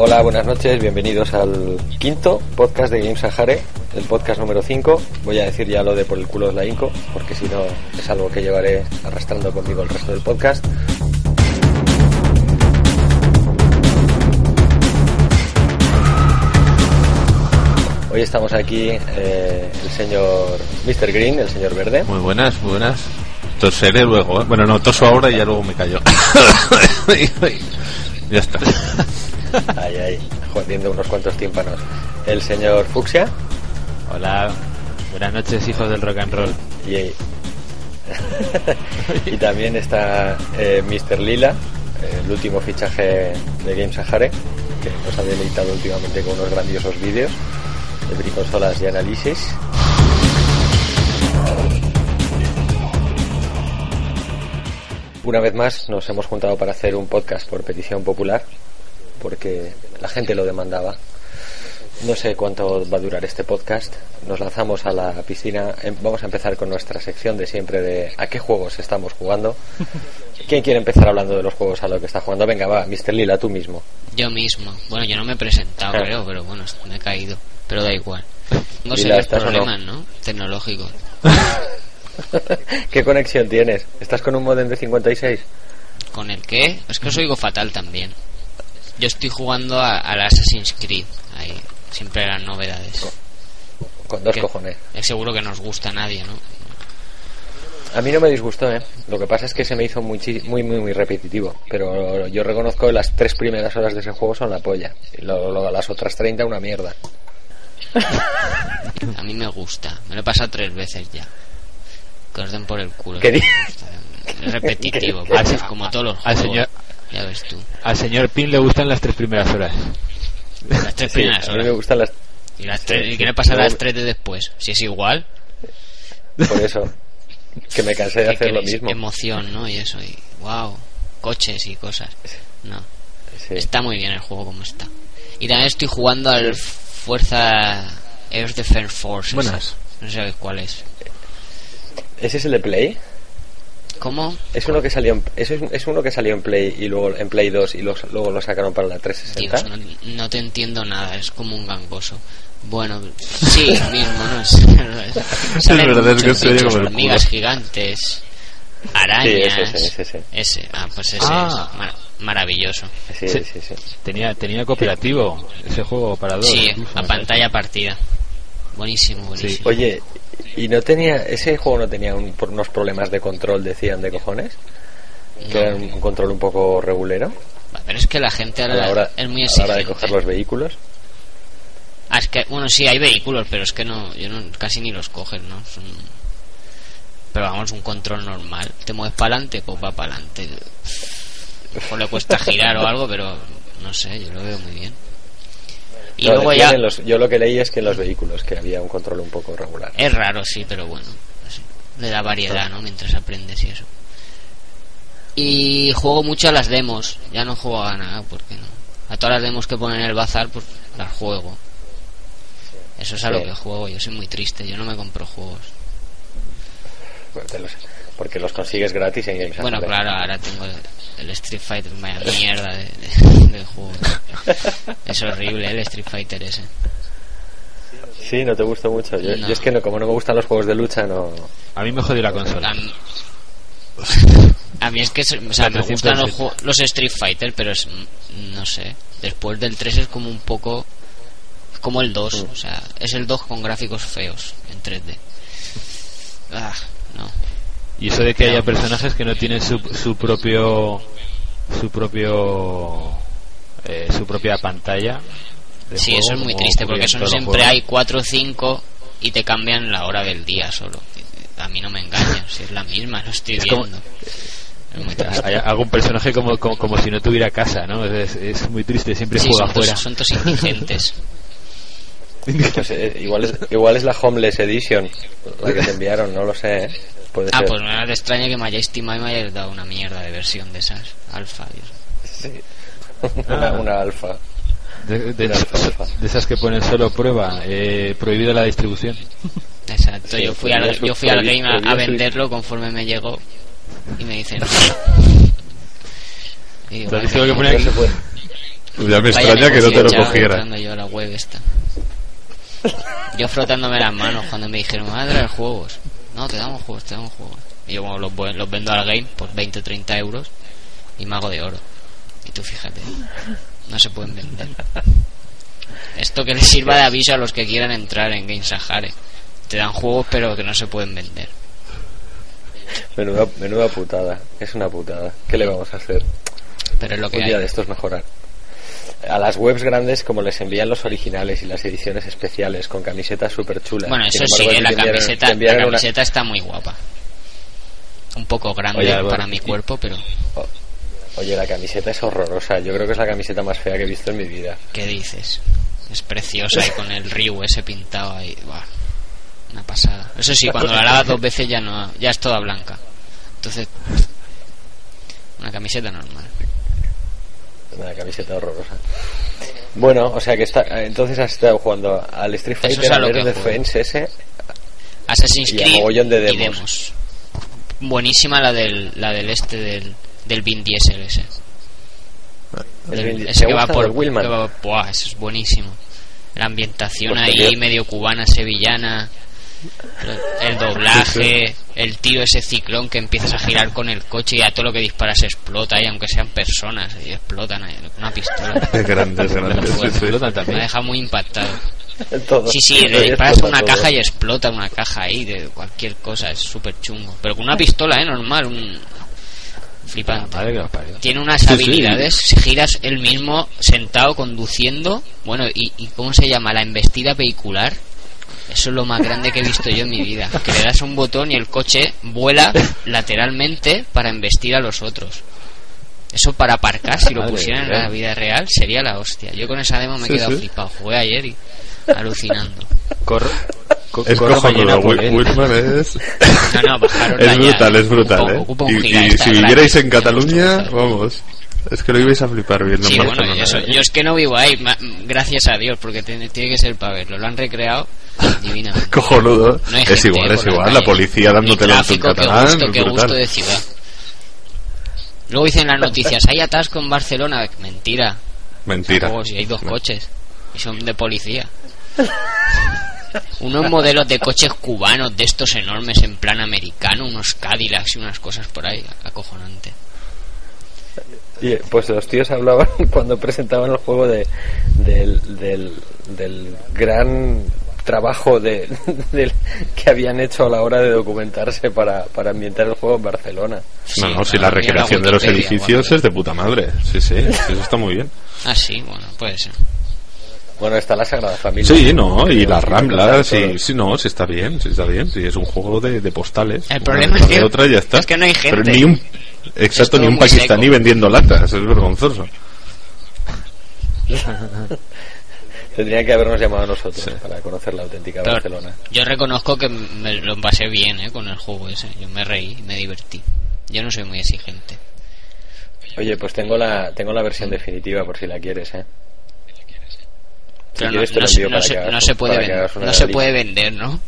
Hola, buenas noches, bienvenidos al quinto podcast de Games Sahare, el podcast número 5. Voy a decir ya lo de por el culo de la Inco, porque si no es algo que llevaré arrastrando conmigo el resto del podcast. Hoy estamos aquí eh, el señor Mr. Green, el señor Verde. Muy buenas, muy buenas. Toseré luego, ¿eh? Bueno, no, toso ahora y ya luego me callo. ya está. Ay, ay, jodiendo unos cuantos tímpanos. El señor Fuxia. Hola, buenas noches, hijos del rock and roll. Y, y también está eh, Mr. Lila, el último fichaje de Game Sahare, que nos ha deleitado últimamente con unos grandiosos vídeos de briconsolas y análisis. Una vez más nos hemos juntado para hacer un podcast por petición popular, porque la gente lo demandaba. No sé cuánto va a durar este podcast. Nos lanzamos a la piscina. Em- Vamos a empezar con nuestra sección de siempre de a qué juegos estamos jugando. ¿Quién quiere empezar hablando de los juegos a lo que está jugando? Venga, va, Mr. Lila, tú mismo. Yo mismo. Bueno, yo no me he presentado, Ah. creo, pero bueno, me he caído. Pero da igual. Tengo Lila, serios ¿estás o no? problemas, ¿no? Tecnológicos. ¿Qué conexión tienes? ¿Estás con un modem de 56? ¿Con el qué? Es que os oigo fatal también. Yo estoy jugando a- al Assassin's Creed. Ahí, siempre las novedades. Con dos Que- cojones. Es seguro que nos gusta a nadie, ¿no? A mí no me disgustó, ¿eh? Lo que pasa es que se me hizo muy, muy, muy, muy repetitivo. Pero yo reconozco que las tres primeras horas de ese juego son la polla. Y luego las otras 30 una mierda. A mí me gusta. Me lo he pasado tres veces ya. Que os den por el culo. ¿Qué repetitivo, ¿Qué- como todos los al juegos. señor- Ya ves tú. Al señor Pin le gustan las tres primeras horas. Las tres Sí, primeras a mí me horas. gustan las... ¿Y, las tres, sí, ¿y qué le pasa a las tres de después? Si es igual. Por eso. Que me cansé de ¿qué hacer lo mismo. Emoción, ¿no? Y eso, y wow, coches y cosas. No, Sí. está muy bien el juego como está. Y también estoy jugando al Fuerza Air Defense Force. Buenas. No sé cuál es. ¿Ese es el de Play? ¿Cómo? Es uno que salió en, es, es uno que salió en Play y luego en Play 2 y los- luego lo sacaron para la 360. Dios, no, no te entiendo nada, es como un gangoso. Bueno, sí, mismo, ¿no? Es, salen verdad, es que se como culo. hormigas gigantes, arañas. Sí, ese, ese, ese. Ese, ah, pues ese Ah. es mar- maravilloso. Sí, Sí. sí, sí. Tenía, tenía cooperativo ese juego para dos. Sí, incluso, a pantalla partida. Buenísimo, buenísimo. Oye, ¿y no tenía ese juego no tenía un- unos problemas de control, decían, de cojones? Que era un control un poco regulero Pero es que la gente a ahora la hora, es muy a la hora de exigente. coger los vehículos. Ah, es que, bueno, sí, hay vehículos, pero es que no, yo no, casi ni los coges, ¿no? Son- Pero vamos, un control normal. Te mueves para adelante, pues va para adelante. O le cuesta girar o algo, pero no sé, yo lo veo muy bien. Y No, luego ya... los- yo lo que leí es que en los vehículos que había un control un poco regular. Es raro, sí, pero bueno. sí. Le da variedad, ¿no? Mientras aprendes y eso. Y juego mucho a las demos. Ya no juego a nada, porque no. A todas las demos que ponen en el bazar, pues las juego. Eso es a lo que juego. Yo soy muy triste. Yo no me compro juegos. Porque los, porque los consigues gratis en Games Bueno, claro, ahora tengo el, el Street Fighter, vaya mierda de, de- de juego. Es horrible el Street Fighter ese. Sí, no te gusta mucho. Yo, No. yo es que no, como no me gustan los juegos de lucha, no. A mí me jodió la consola. A mí, a mí es que, o sea, me gustan los, 307. juegos- los Street Fighter, pero es, no sé, después del 3 es como un poco como el 2, Mm. o sea, es el 2 con gráficos feos en 3D. Ah, no. Y eso de que haya personajes que no tienen su, su propio su propio eh, su propia pantalla. de Sí, juego, eso es muy triste porque son siempre hay cuatro o cinco y te cambian la hora del día solo. A mí no me engañan, si es la misma, lo estoy Es como- viendo. Es muy triste. Hay algún personaje como, como, como si no tuviera casa, ¿no? Es, es muy triste, siempre Sí, juega son, tos- afuera. son tos indigentes. Pues, eh, igual, es, igual es la Homeless Edition, la que te enviaron, no lo sé. ¿eh? Puede Ah, ser. pues no te extraña que me hayáis timado y me hayáis dado una mierda de versión de esas alfa. Dios. una, una alfa. De, de- Una alfa. de esas que ponen solo prueba, eh, prohibida la distribución. Exacto, Sí, yo fui al, yo fui al game a, venderlo conforme me llegó y me dicen. Y digo, Entonces vale, tengo que poner. Ya me vaya extraña que no te lo cogiera. yo a la web esta. Yo frotándome las manos cuando me dijeron, traer juegos. No, te damos juegos, te damos juegos. Y yo como los, vendo al game por 20 o 30 euros y me hago de oro. Y tú fíjate, no se pueden vender. Esto que les sirva de aviso a los que quieran entrar en Game Sahara. Te dan juegos pero que no se pueden vender. Menuda, menuda putada. Es una putada. ¿Qué le vamos a hacer? Pero es lo que Un día hay. de estos mejorar. A las webs grandes, como les envían los originales y las ediciones especiales con camisetas súper chulas. Bueno, eso sí, eh, la camiseta, la camiseta está muy guapa. Un poco grande Oye, para bueno, mi cuerpo, pero Oye, la camiseta es horrorosa. Yo creo que es la camiseta más fea que he visto en mi vida. ¿qué dices? Es preciosa y con el Ryu ese pintado ahí. Buah, una pasada. Eso sí, cuando la lavas dos veces ya no, ya es toda blanca. Entonces, una camiseta normal. Una camiseta horrorosa. Bueno, o sea que está, entonces has estado jugando al Street Fighter, es a al Air. Defense ese. Assassin's Y Creed mogollón de y demos. demos. Buenísima la del, la del este del, del Vin Diesel ese. El Del- Vin- ese ¿te que va por va- buah, eso es buenísimo. La ambientación Pues ahí medio cubana, sevillana. El doblaje, el tiro ese ciclón que empiezas a girar con el coche y a todo lo que disparas explota y aunque sean personas y explotan una pistola. Es grande, es grande. Muy sí, Me deja muy impactado. Todo. Sí, sí, le disparas una todo. caja y explota una caja ahí de cualquier cosa, es súper chungo. Pero con una pistola, ¿eh? Normal, un... Flipante. Tiene unas Sí, sí. habilidades, si giras el mismo sentado conduciendo, bueno, y, y ¿cómo se llama? La embestida vehicular. Eso es lo más grande que he visto yo en mi vida. Que le das un botón y el coche vuela lateralmente para embestir a los otros. Eso para aparcar, si lo Madre pusieran en la vida real, sería la hostia. Yo con esa demo me he Sí, quedado sí. flipado. Jugué ayer y alucinando. Corro, co- Es cojonudo. es. No, no, bajaron Es brutal, es brutal, ¿eh? un Y, y si vivierais en Cataluña, vamos. Es que lo ibais a flipar viendo Sí, en bueno, yo es que no vivo ahí, ma- gracias a Dios, porque tiene, tiene que ser para verlo. Lo han recreado divinamente. Cojonudo. No es igual, es la igual. La policía Ni dándotelo en tu qué catalán. gusto, qué gusto de ciudad. Luego dicen las noticias, hay atasco en Barcelona. Mentira. Mentira. Si hay dos coches y son de policía. Unos modelos de coches cubanos de estos enormes en plan americano, unos Cadillacs y unas cosas por ahí, acojonante. Y, pues los tíos hablaban cuando presentaban el juego de, del, del, del gran trabajo de, del- que habían hecho a la hora de documentarse para, para ambientar el juego en Barcelona. No, no, si la recreación de los edificios es de puta madre. Sí, sí, sí, eso está muy bien. Ah, sí, bueno, puede ser. Bueno, está la Sagrada Familia. Sí, no, y las ramblas, sí, sí, no, sí está bien, sí está bien, sí, es un juego de, de postales. El problema es que- de otra y ya está. es que no hay gente. Pero ni un, exacto, ni un muy pakistaní seco. vendiendo latas, es vergonzoso. Tendrían que habernos llamado a nosotros para conocer la auténtica Pero Barcelona. yo reconozco que me lo pasé bien ¿eh? con el juego ese. Yo me reí, me divertí. Yo no soy muy exigente. Oye, pues tengo la tengo la versión definitiva por si la quieres, ¿eh? Pero no, no se- no hagas- no puede vender, no se lista. puede vender, ¿no?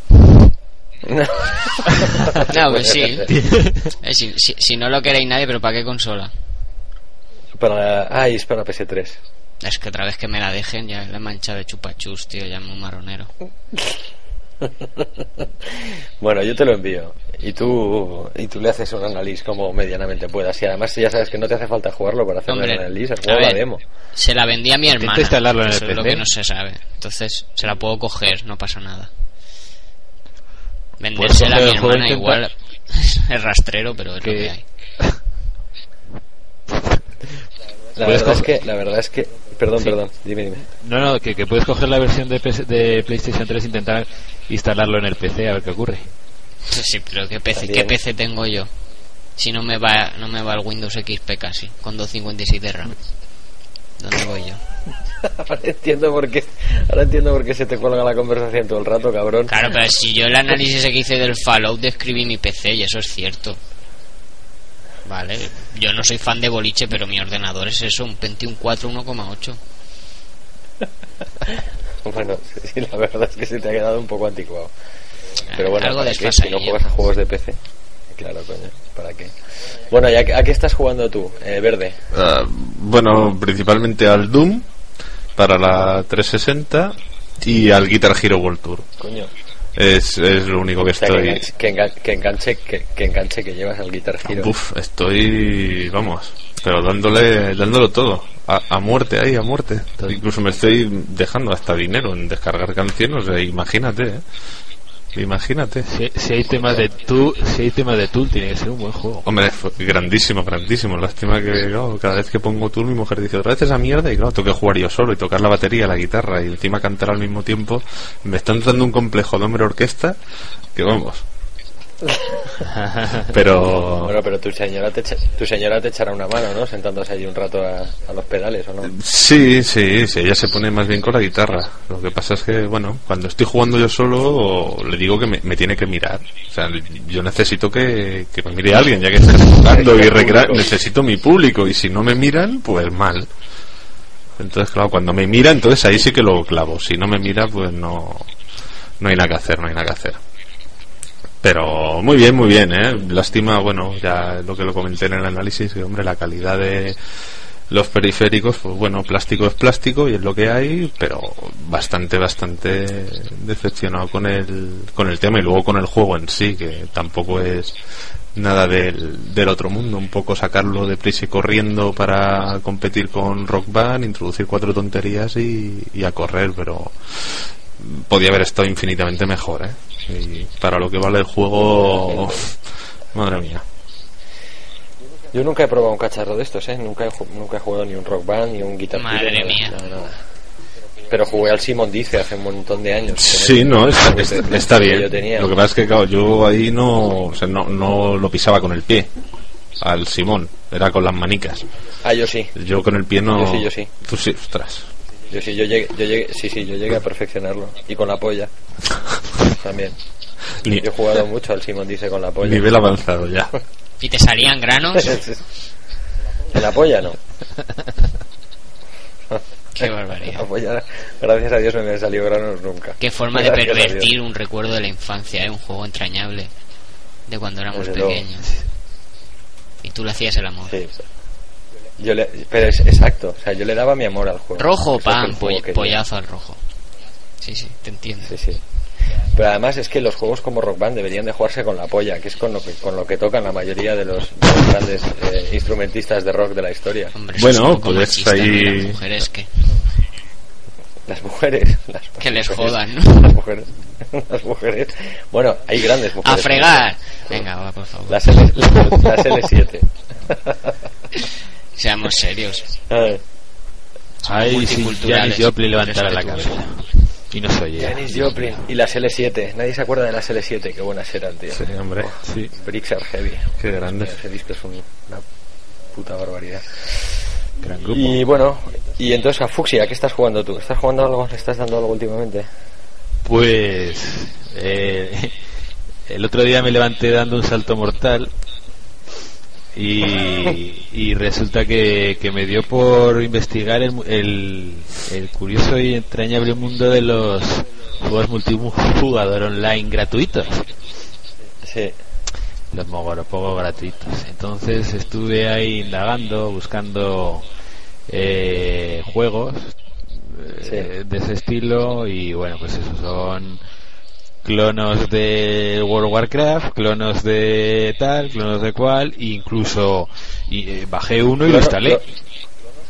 No, pues sí. Eh, si, si- si no lo queréis nadie, pero ¿para qué consola? Para, ay, es para PS3. Es que otra vez que me la dejen ya la mancha de chupachus, tío, ya muy marronero. Bueno, yo te lo envío. Y tú, y tú le haces un análisis como medianamente puedas. Y además ya sabes que no te hace falta jugarlo para hacer Hombre, un análisis, a juego la ver, demo. Se la vendí a mi hermana. instalarlo en el Eso es lo PC. que no se sabe. Entonces, se la puedo coger, no pasa nada. Vendérsela a mi el juego hermana e igual es rastrero, pero es lo Que- hay. La verdad, es que, la verdad es que. Perdón, Sí. perdón, dime, dime. No, no, que, que puedes coger la versión de, PS de PlayStation 3 e intentar instalarlo en el PC a ver qué ocurre. Sí, pero ¿qué PC, También. ¿qué PC tengo yo? Si no me va no me va el Windows XP casi, con 256 de RAM. ¿Dónde voy yo? Ahora entiendo por qué. Ahora entiendo por qué se te cuelga la conversación todo el rato, cabrón. Claro, pero si yo el análisis que hice del Fallout describí mi PC y eso es cierto. Vale, yo no soy fan de boliche, pero mi ordenador es eso, un Pentium 4 1,8. Bueno, sí, sí, la verdad es que se te ha quedado un poco anticuado. Pero bueno, Algo ¿para qué? Si no juegas a juegos de PC. Claro, coño, ¿para qué? Bueno, ¿y a, qué- a qué estás jugando tú, eh, Verde? Ah, bueno, principalmente al Doom para la 360 y al Guitar Hero World Tour. Coño. Es, es lo único que O sea, que, estoy. enganche, que, engan- que enganche, que, que enganche que llevas al Guitar Hero. Uf, estoy, vamos, pero dándole, dándolo todo, a, a muerte ahí, a muerte. Incluso me estoy dejando hasta dinero en descargar canciones, o sea, imagínate, ¿eh? Imagínate. Si, si hay temas de Tool, si hay temas de Tool, tiene que ser un buen juego. Hombre, grandísimo, grandísimo. Lástima que claro, cada vez que pongo tour mi mujer dice otra vez esa mierda y claro, tengo que jugar yo solo y tocar la batería, la guitarra y encima cantar al mismo tiempo. Me están dando un complejo de hombre orquesta que vamos. Pero Bueno, pero tu señora te, tu señora te echará una mano, ¿no? Sentándose allí un rato a, a los pedales, ¿o no? Sí, sí, sí, ella se pone más bien con la guitarra. Lo que pasa es que, bueno, cuando estoy jugando yo solo, le digo que me, me tiene que mirar. O sea, yo necesito que, que me mire alguien, ya que está jugando y recrear, necesito mi público. Y si no me miran, pues mal. Entonces, claro, cuando me mira, entonces ahí sí que lo clavo. Si no me mira, pues no, no hay nada que hacer, no hay nada que hacer. Pero muy bien, muy bien, ¿eh? Lástima, bueno, ya lo que lo comenté en el análisis, hombre, la calidad de los periféricos, pues bueno, plástico es plástico y es lo que hay, pero bastante, bastante decepcionado con el, con el tema y luego con el juego en sí, que tampoco es nada del, del otro mundo, un poco sacarlo de prisa y corriendo para competir con Rock Band, introducir cuatro tonterías y, y a correr, pero podía haber estado infinitamente mejor, ¿eh? Y para lo que vale el juego, madre mía. Yo nunca he probado un cacharro de estos, ¿eh? Nunca he, nunca he jugado ni un rock band ni un guitar Madre Hero, mía. nada, nada. Pero jugué al Simon Dice hace un montón de años. Sí, no, está, está- bien. Yo tenía. Lo que pasa es que, claro, yo ahí no, o sea, no, no lo pisaba con el pie al Simón, era con las manicas. Ah, yo sí. Yo con el pie no. Yo sí, yo sí. Tú sí, ostras. Yo sí, yo llegué, yo llegué, sí, sí, yo llegué a perfeccionarlo. Y con la polla. También. Ni, Yo he jugado mucho al Simon Dice con la polla. nivel avanzado ya. ¿Y te salían granos? en la polla no. Qué barbaridad. la polla, gracias a Dios no me han salido granos nunca. Qué forma de Gracias Dios. pervertir un recuerdo de la infancia, ¿eh? Un juego entrañable de cuando éramos Desde luego. pequeños. Y tú le hacías el amor. Sí. Yo le, pero es exacto, o sea, yo le daba mi amor al juego. Rojo, pan, poll- pollazo al rojo. Sí, sí, te entiendo. Sí, sí. Pero además es que los juegos como Rock Band deberían de jugarse con la polla, que es con lo que, con lo que tocan la mayoría de los, de los grandes eh, instrumentistas de rock de la historia. Hombre, eso Bueno, pues machista, ahí- ¿no? Las mujeres que, Las mujeres. Las que les mujeres, jodan, ¿no? Las mujeres. Las mujeres. Bueno, hay grandes A mujeres. fregar. Venga, va, por favor. Las, L, las L7. Seamos serios. Ay, Ay, si multiculturales. Janis Joplin levantara la cabeza. Y no soy ella. Janis Joplin y las L7. Nadie se acuerda de las L7. Qué buenas eran, tío. Sí, hombre. Sí. Bricks are heavy. Qué grande. Ese disco es un- una puta barbaridad. Gran grupo. Y bueno, y entonces a Fuxia, ¿qué estás jugando tú? ¿Estás jugando algo? ¿Le estás dando algo últimamente? Pues eh, el otro día me levanté dando un salto mortal y, y resulta que, que me dio por investigar el, el, el curioso y entrañable mundo de los juegos multijugador online gratuitos. Sí. los mogoropogos gratuitos. Entonces estuve ahí indagando, buscando eh, juegos eh, de ese estilo y bueno, pues esos son clonos de World of Warcraft, clonos de tal, clonos de cual, e incluso y, eh, bajé uno y lo instalé. clo-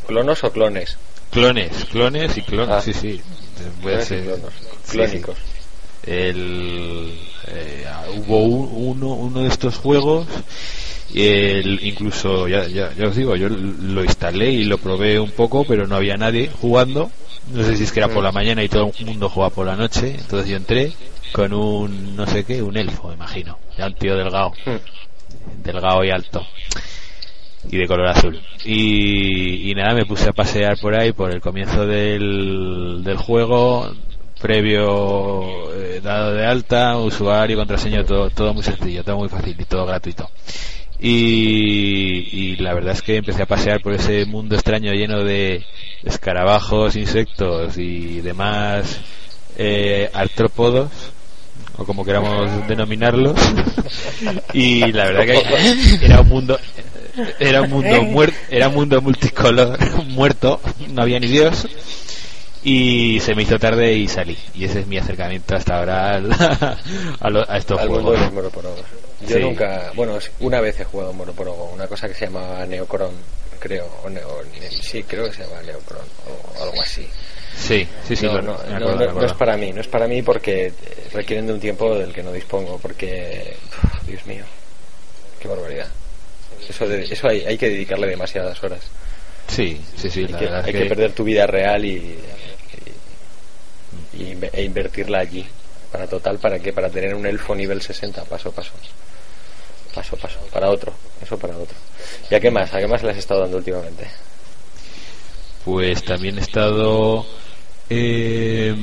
¿Clonos o clones? Clones, clones y clones, Ah. sí, sí. Clones y ser- sí, Clónicos. El, eh, hubo un- uno, uno de estos juegos el, incluso ya, ya, os digo yo lo instalé y lo probé un poco pero no había nadie jugando. No sé si es que era por la mañana y todo el mundo jugaba por la noche. Entonces yo entré con un no sé qué un elfo imagino. Ya un tío delgado. Delgado y alto. Y de color azul. Y, y nada me puse a pasear por ahí por el comienzo del, del juego previo eh, dado de alta usuario contraseña todo todo muy sencillo todo muy fácil y todo gratuito y, y la verdad es que empecé a pasear por ese mundo extraño lleno de escarabajos insectos y demás eh, artrópodos o como queramos denominarlos. Y la verdad que era un mundo era un mundo muerto era un mundo multicolor muerto no había ni dios. Y se me hizo tarde y salí. Y ese es mi acercamiento hasta ahora a, lo- a estos al juegos. Yo Sí. nunca, bueno, una vez he jugado monoporogo, una cosa que se llamaba Neocron, creo, o Neo- sí, creo que se llama Neocron, o algo así. sí sí sí no, no, no, acuerdo, no- es para mí, no es para mí porque eh, requieren de un tiempo del que no dispongo, porque, uf, Dios mío, qué barbaridad. Eso, de- eso hay, hay que dedicarle demasiadas horas. sí sí sí Hay, la que, verdad hay es que que perder tu vida real y, y- e invertirla allí. Para total, ¿para qué? Para tener un elfo nivel 60, paso a paso. Paso paso, para otro, eso para otro. ¿Y a qué más? ¿A qué más le has estado dando últimamente? Pues también he estado. eh,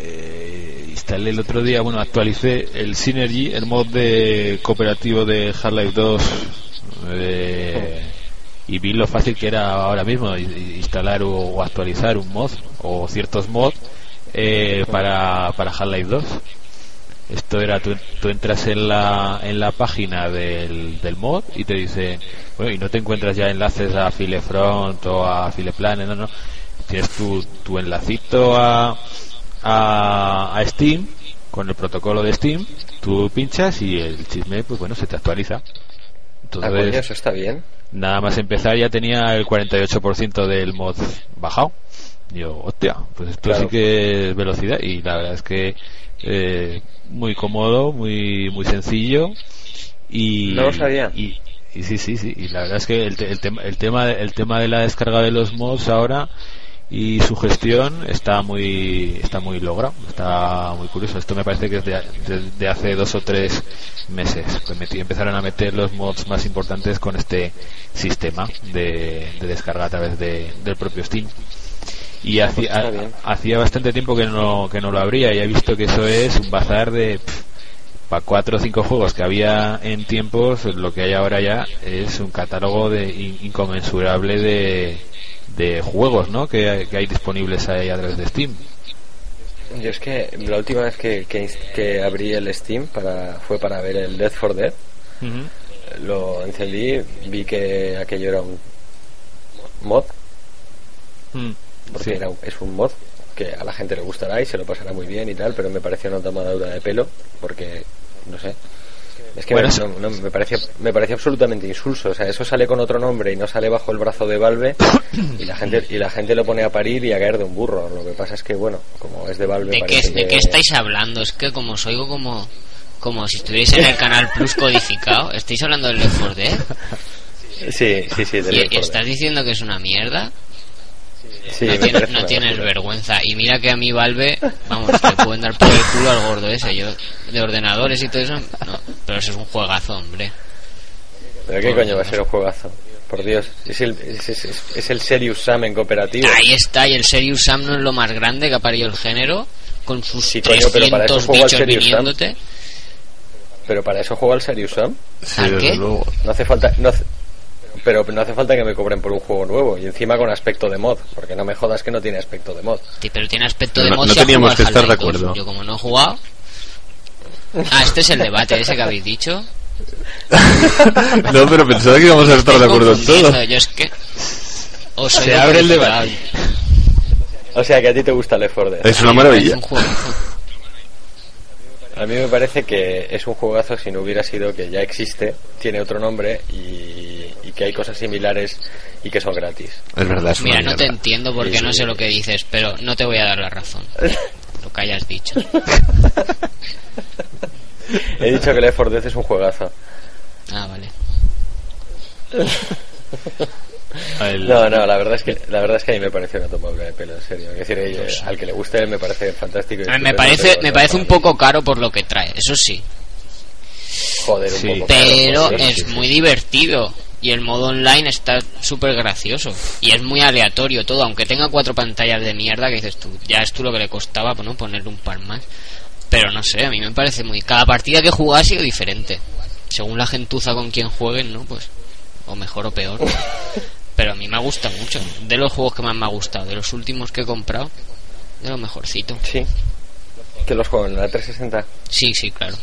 eh, instalé el otro día, bueno, actualicé el Synergy, el mod de cooperativo de Half-Life 2. eh, y vi lo fácil que era ahora mismo instalar o, o actualizar un mod o ciertos mods eh, para, para Half-Life 2. Esto era, tú, tú entras en la, en la página del, del mod y te dice, bueno, y no te encuentras ya enlaces a Filefront o a Fileplane, no, no. Tienes tu, tu enlacito a, a, a Steam con el protocolo de Steam, tú pinchas y el chisme, pues bueno, se te actualiza. Ah, coño, Entonces, eso está bien. nada más empezar ya tenía el 48% del mod bajado. Yo, hostia, pues esto Claro. sí que es velocidad y la verdad es que eh, muy cómodo, muy muy sencillo y No lo sabía. Y, y sí, sí, sí, y la verdad es que el, te- el tema el tema el tema de la descarga de los mods ahora y su gestión está muy está muy logrado, está muy curioso. Esto me parece que es de, de- de hace dos o tres meses que metí- empezaron a meter los mods más importantes con este sistema de, de descarga a través de, del propio Steam. Y hacía, está bien. hacía bastante tiempo que no, que no lo abría y he visto que eso es un bazar de para cuatro o cinco juegos que había en tiempos, lo que hay ahora ya es un catálogo de in- inconmensurable de, de juegos ¿no? que, hay- que hay disponibles ahí a través de Steam. Yo es que la última vez que, que, abrí el Steam para, fue para ver el Death for Dead. Lo encendí, vi que aquello era un mod, Mm. Porque Sí. era es un mod que a la gente le gustará y se lo pasará muy bien y tal, pero me pareció una tomadura de pelo, porque, no sé. Es que Bueno, no- no, me parecía me parecía absolutamente insulso, o sea, eso sale con otro nombre y no sale bajo el brazo de Valve y la gente y la gente lo pone a parir y a caer de un burro. Lo que pasa es que bueno, como es de Valve ¿De qué, ¿De que- qué estáis hablando? Es que como os oigo como, como si estuvierais en el canal Plus codificado. ¿Estáis hablando del Left 4 Dead? Sí, sí, sí, del ¿Y, Left y 4 estás diciendo que es una mierda? Sí, no tienes, no vergüenza. Y mira que a mí Valve, vamos, le pueden dar por el culo al gordo ese. Yo, de ordenadores y todo eso, no. Pero eso es un juegazo, hombre. ¿Pero qué coño va a ser un juegazo? Por Dios, es el, es, es- es- es el Serious Sam en cooperativo. Ahí está, y el Serious Sam no es lo más grande que ha parido el género, con sus Sí, coño, pero para eso 300 juego al bichos Serious Sam. viniéndote. Pero para eso juego al Serious Sam. Sí, ¿A qué? No hace falta. No hace- pero no hace falta que me cobren por un juego nuevo y encima con aspecto de mod, porque no me jodas que no tiene aspecto de mod. Sí, pero tiene aspecto No, de no mod si ha teníamos que estar de Half-Life 2. acuerdo. Yo como no he jugado... Ah, este es el debate ese que habéis dicho. No, pero pensaba que íbamos a estar de acuerdo en todo. Yo es que... Os Se abre el debate. O sea que a ti te gusta Left 4 Dead. Es una maravilla. A mí me parece que es un juegazo si no hubiera sido que ya existe, tiene otro nombre y, y que hay cosas similares y que son gratis. Es verdad, es Mira, no te mierda. entiendo porque Sí, no sí. sé lo que dices, pero no te voy a dar la razón. lo que hayas dicho. He dicho que Left 4 Dead es un juegazo. Ah, vale. El- No, no, la verdad es que la verdad es que a mí me parece una tomable de pelo, en serio. Es decir, eh, al que le guste me parece fantástico. y A mí me parece, me parece un poco caro por lo que trae, eso sí. Joder, un Sí. poco caro, Pero joder, es sí, sí. muy divertido. Y el modo online está súper gracioso. Y es muy aleatorio todo, aunque tenga cuatro pantallas de mierda que dices tú, ya es tú lo que le costaba pues, ¿no? ponerle un par más. Pero no sé, a mí me parece muy... Cada partida que juega ha sido diferente. Según la gentuza con quien jueguen, ¿no? Pues... O mejor o peor. Pero a mí me gusta mucho. De los juegos que más me ha gustado, de los últimos que he comprado, de lo mejorcito. Sí. Que los juego en la 360. Sí, sí, claro.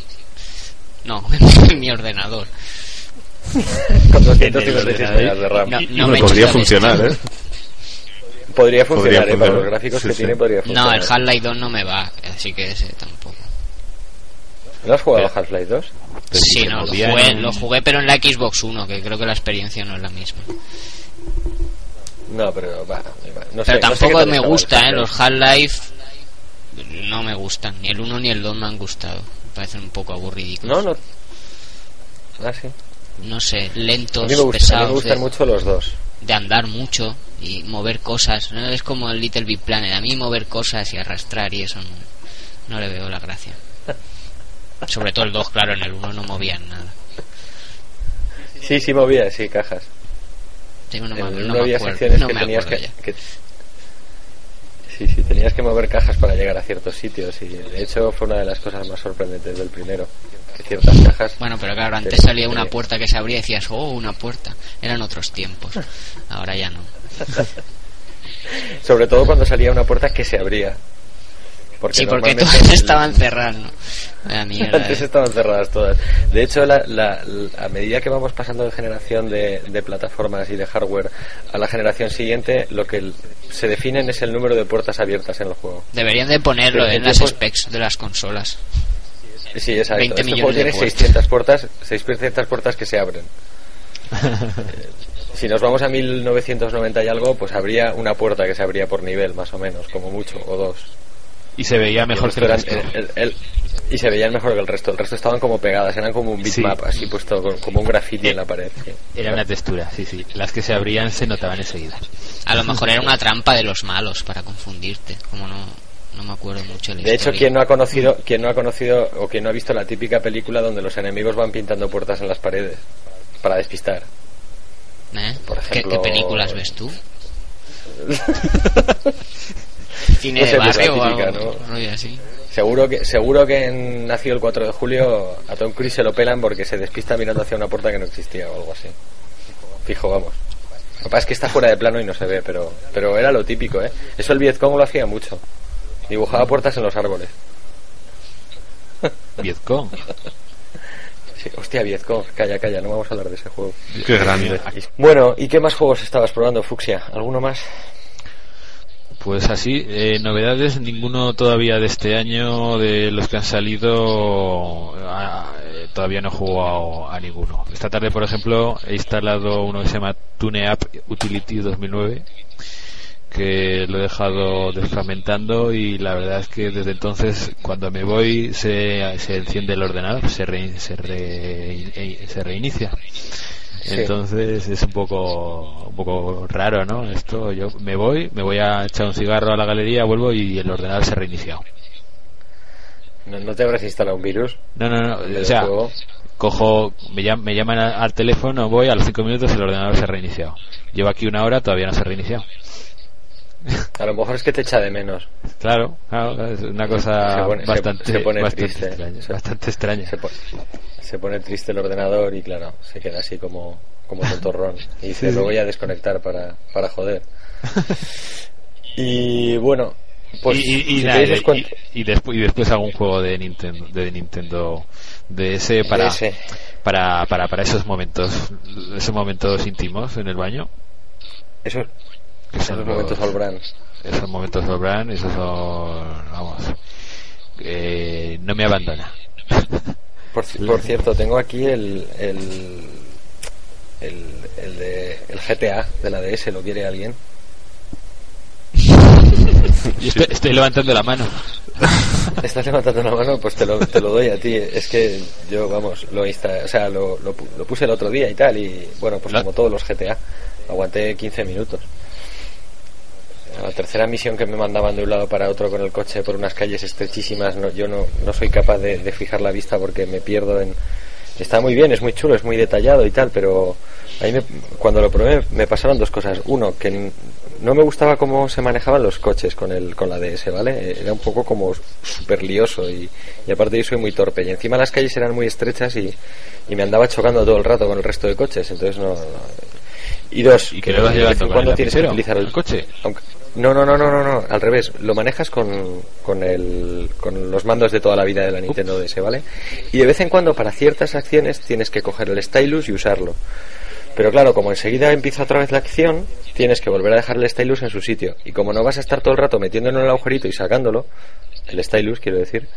No, en mi ordenador. Con En 256 el megas de RAM. No, no me me podría funcionar, ¿eh? Podría funcionar, Podría eh, para los gráficos Sí, que sí. tiene podría No, funcionar. el Half-Life 2 no me va, así que ese tampoco. ¿No has jugado Pero- Half-Life 2? Pero Sí, no, lo jugué, en lo jugué, pero en la Xbox 1, que creo que la experiencia no es la misma. No, pero va, va, no sé, Pero no sé tampoco me gusta, ¿eh? Los Half-Life no me gustan. Ni el 1 ni el 2 me han gustado. Me parecen un poco aburridicos. No, no. Ah, sí. No sé, A lentos, mí me, gusta, a mí me pesados, gustan de, mucho los dos. de andar mucho y mover cosas. ¿no? Es como el Little Big Planet. A mí mover cosas y arrastrar y eso no, no le veo la gracia. Sobre todo el 2, claro, en el 1 no movían nada. Sí, sí movía, sí, cajas. Sí, no en el no había secciones no que tenías que, que- Sí, sí, tenías que mover cajas para llegar a ciertos sitios y de hecho fue una de las cosas más sorprendentes del primero. Que ciertas cajas... Bueno, pero claro, antes Pero- salía una puerta que se abría y decías, oh, una puerta. Eran otros tiempos. Ahora ya no. Sobre todo cuando salía una puerta que se abría. Porque sí, porque todas estaban cerradas, ¿no? Vaya mierda, Antes eh. estaban cerradas todas. De hecho, la- la- la- a medida que vamos pasando de generación de, de plataformas y de hardware a la generación siguiente, lo que se definen es el número de puertas abiertas en el juego. Deberían de ponerlo Pero en las specs de las consolas. Sí, exacto. 20 este millones juego de tiene puertas. 600 puertas, 600 puertas que se abren. Eh, si nos vamos a 1990 y algo, pues habría una puerta que se abría por nivel, más o menos, como mucho, o dos. Y se veía mejor Y que el resto el- el- y se veían mejor que el resto. El resto estaban como pegadas, eran como un Sí. bitmap, así puesto como un graffiti Eh, en la pared. sí. Era una textura, sí, sí. Las que se abrían se notaban enseguida. A lo mejor era una trampa de los malos para confundirte. Como no, no me acuerdo mucho de la De hecho, quien no ha conocido, quien no ha conocido o quien no ha visto la típica película donde los enemigos van pintando puertas en las paredes para despistar. ¿Eh? por ¿Qué, ejemplo- qué películas ves tú? ¿Cine de barrio la o típica, algo ¿no? rollo así? Seguro que seguro que en Nacido el 4 de julio a Tom Cruise se lo pelan porque se despista mirando hacia una puerta que no existía o algo así. Fijo, vamos. Lo que pasa es que está fuera de plano y no se ve, pero pero era lo típico, ¿eh? Eso el Vietcong lo hacía mucho. Dibujaba puertas en los árboles. Vietcong. Sí, hostia, Vietcong. Calla, calla, no vamos a hablar de ese juego. Qué grande. Bueno, ¿y qué más juegos estabas probando, Fuxia? ¿Alguno más? Pues así, eh, novedades, ninguno todavía de este año, de los que han salido, ah, eh, todavía no he jugado a ninguno. Esta tarde, por ejemplo, he instalado uno que se llama TuneApp Utility 2009, que lo he dejado desfragmentando y la verdad es que desde entonces, cuando me voy, se, se enciende el ordenador, se, re- se, re- eh, se reinicia. Sí. Entonces es un poco un poco raro, ¿no? Esto yo me voy, me voy a echar un cigarro a la galería, vuelvo y el ordenador se ha reiniciado. ¿No, no te habrás instalado un virus? No, no, no, o sea, cojo, me, llam- me llaman al teléfono, voy, a los cinco minutos el ordenador se ha reiniciado. Llevo aquí una hora, todavía no se ha reiniciado. A lo mejor es que te echa de menos. Claro, claro, es una cosa Se pone- bastante, se pone bastante triste. extraña. Se- bastante extraña. Se, po- se pone triste el ordenador y claro, se queda así como, como tontorrón. Y dice, lo voy a desconectar para, para joder. Y bueno, pues y, y- y si nada, queréis os y- cuento- y después, y después un juego de Nintendo, de Nintendo DS para, DS. para, para, para esos momentos, esos momentos íntimos en el baño. que esos son momentos los- all brand. esos momentos sobran, esos son, vamos, eh, no me abandona. Por, ci- por cierto, tengo aquí el, el, el, el de, el GTA de la DS, ¿lo quiere alguien? Y estoy, estoy levantando la mano. Estás levantando la mano, pues te lo, te lo doy a ti. Es que yo, vamos, lo, insta, o sea, lo, lo, pu- lo puse el otro día y tal, y bueno, pues como todos los GTA, aguanté 15 minutos. La tercera misión que me mandaban de un lado para otro con el coche por unas calles estrechísimas, no, yo no, no soy capaz de, de fijar la vista porque me pierdo en... Está muy bien, es muy chulo, es muy detallado y tal, pero a mí me- cuando lo probé me pasaron dos cosas. Uno, que no me gustaba cómo se manejaban los coches con, el, con la DS, ¿vale? Era un poco como súper lioso y, y aparte yo soy muy torpe. Y encima las calles eran muy estrechas y, y me andaba chocando todo el rato con el resto de coches, entonces no... no- Y dos, ¿Y que de vez en cuando tienes que utilizar el coche? aunque- no, no, no, no, no, no, al revés. Lo manejas con, con, el, con los mandos de toda la vida de la Nintendo DS, ¿vale? Y de vez en cuando para ciertas acciones tienes que coger el stylus y usarlo. Pero claro, como enseguida empieza otra vez la acción, tienes que volver a dejar el stylus en su sitio. Y como no vas a estar todo el rato metiéndolo en el agujerito y sacándolo, el stylus quiero decir,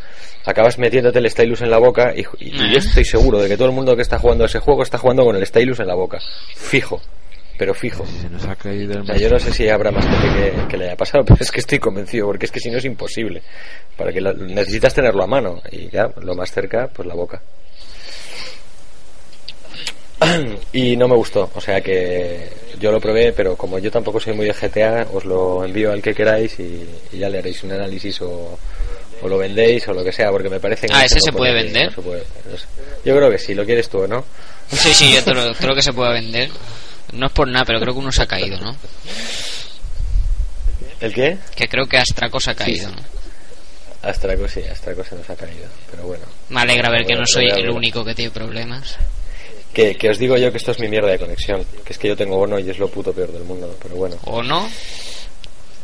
acabas metiéndote el stylus en la boca y, y- y yo estoy seguro de que todo el mundo que está jugando a ese juego está jugando con el stylus en la boca. Fijo, pero fijo. Si se nos ha caído el O sea, yo no sé si habrá más gente que, que le haya pasado, pero es que estoy convencido, porque es que si no es imposible. Para que la- necesitas tenerlo a mano y ya, lo más cerca, pues la boca. Y no me gustó, o sea que yo lo probé, pero como yo tampoco soy muy de GTA, os lo envío al que queráis y, y ya le haréis un análisis o, o lo vendéis o lo que sea, porque me parece que Ah, ¿ese se se puede vender? no se puede- no sé. Yo creo que sí, lo quieres tú, ¿no? Sí, sí, yo te lo- creo que se puede vender. No es por nada, pero creo que uno se ha caído, ¿no? ¿El qué? Que creo que Astraco se ha caído, ¿no? Astraco sí, Astraco se nos ha caído, pero bueno. Me alegra ver que no soy el único que tiene problemas. Que, que os digo yo que esto es mi mierda de conexión. Que es que yo tengo Ono y es lo puto peor del mundo. Pero bueno. ¿O no?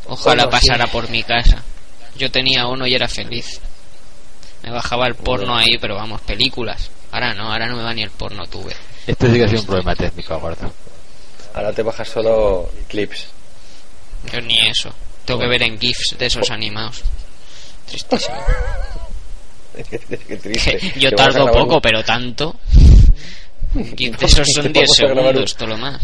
Ojalá Ono, pasara sí. por mi casa. Yo tenía uno y era feliz. Me bajaba el porno Bueno. ahí, pero vamos, películas. Ahora no, ahora no me va ni el porno tuve. Este sí que ha sido un problema técnico, gordo. Ahora te bajas solo clips. Yo ni eso. Tengo que ver en GIFs de esos animados. Tristísimo. Qué triste. Yo Que tardo poco, un- pero tanto. GIF de esos son Te 10 vamos a grabar un- segundos, todo lo más.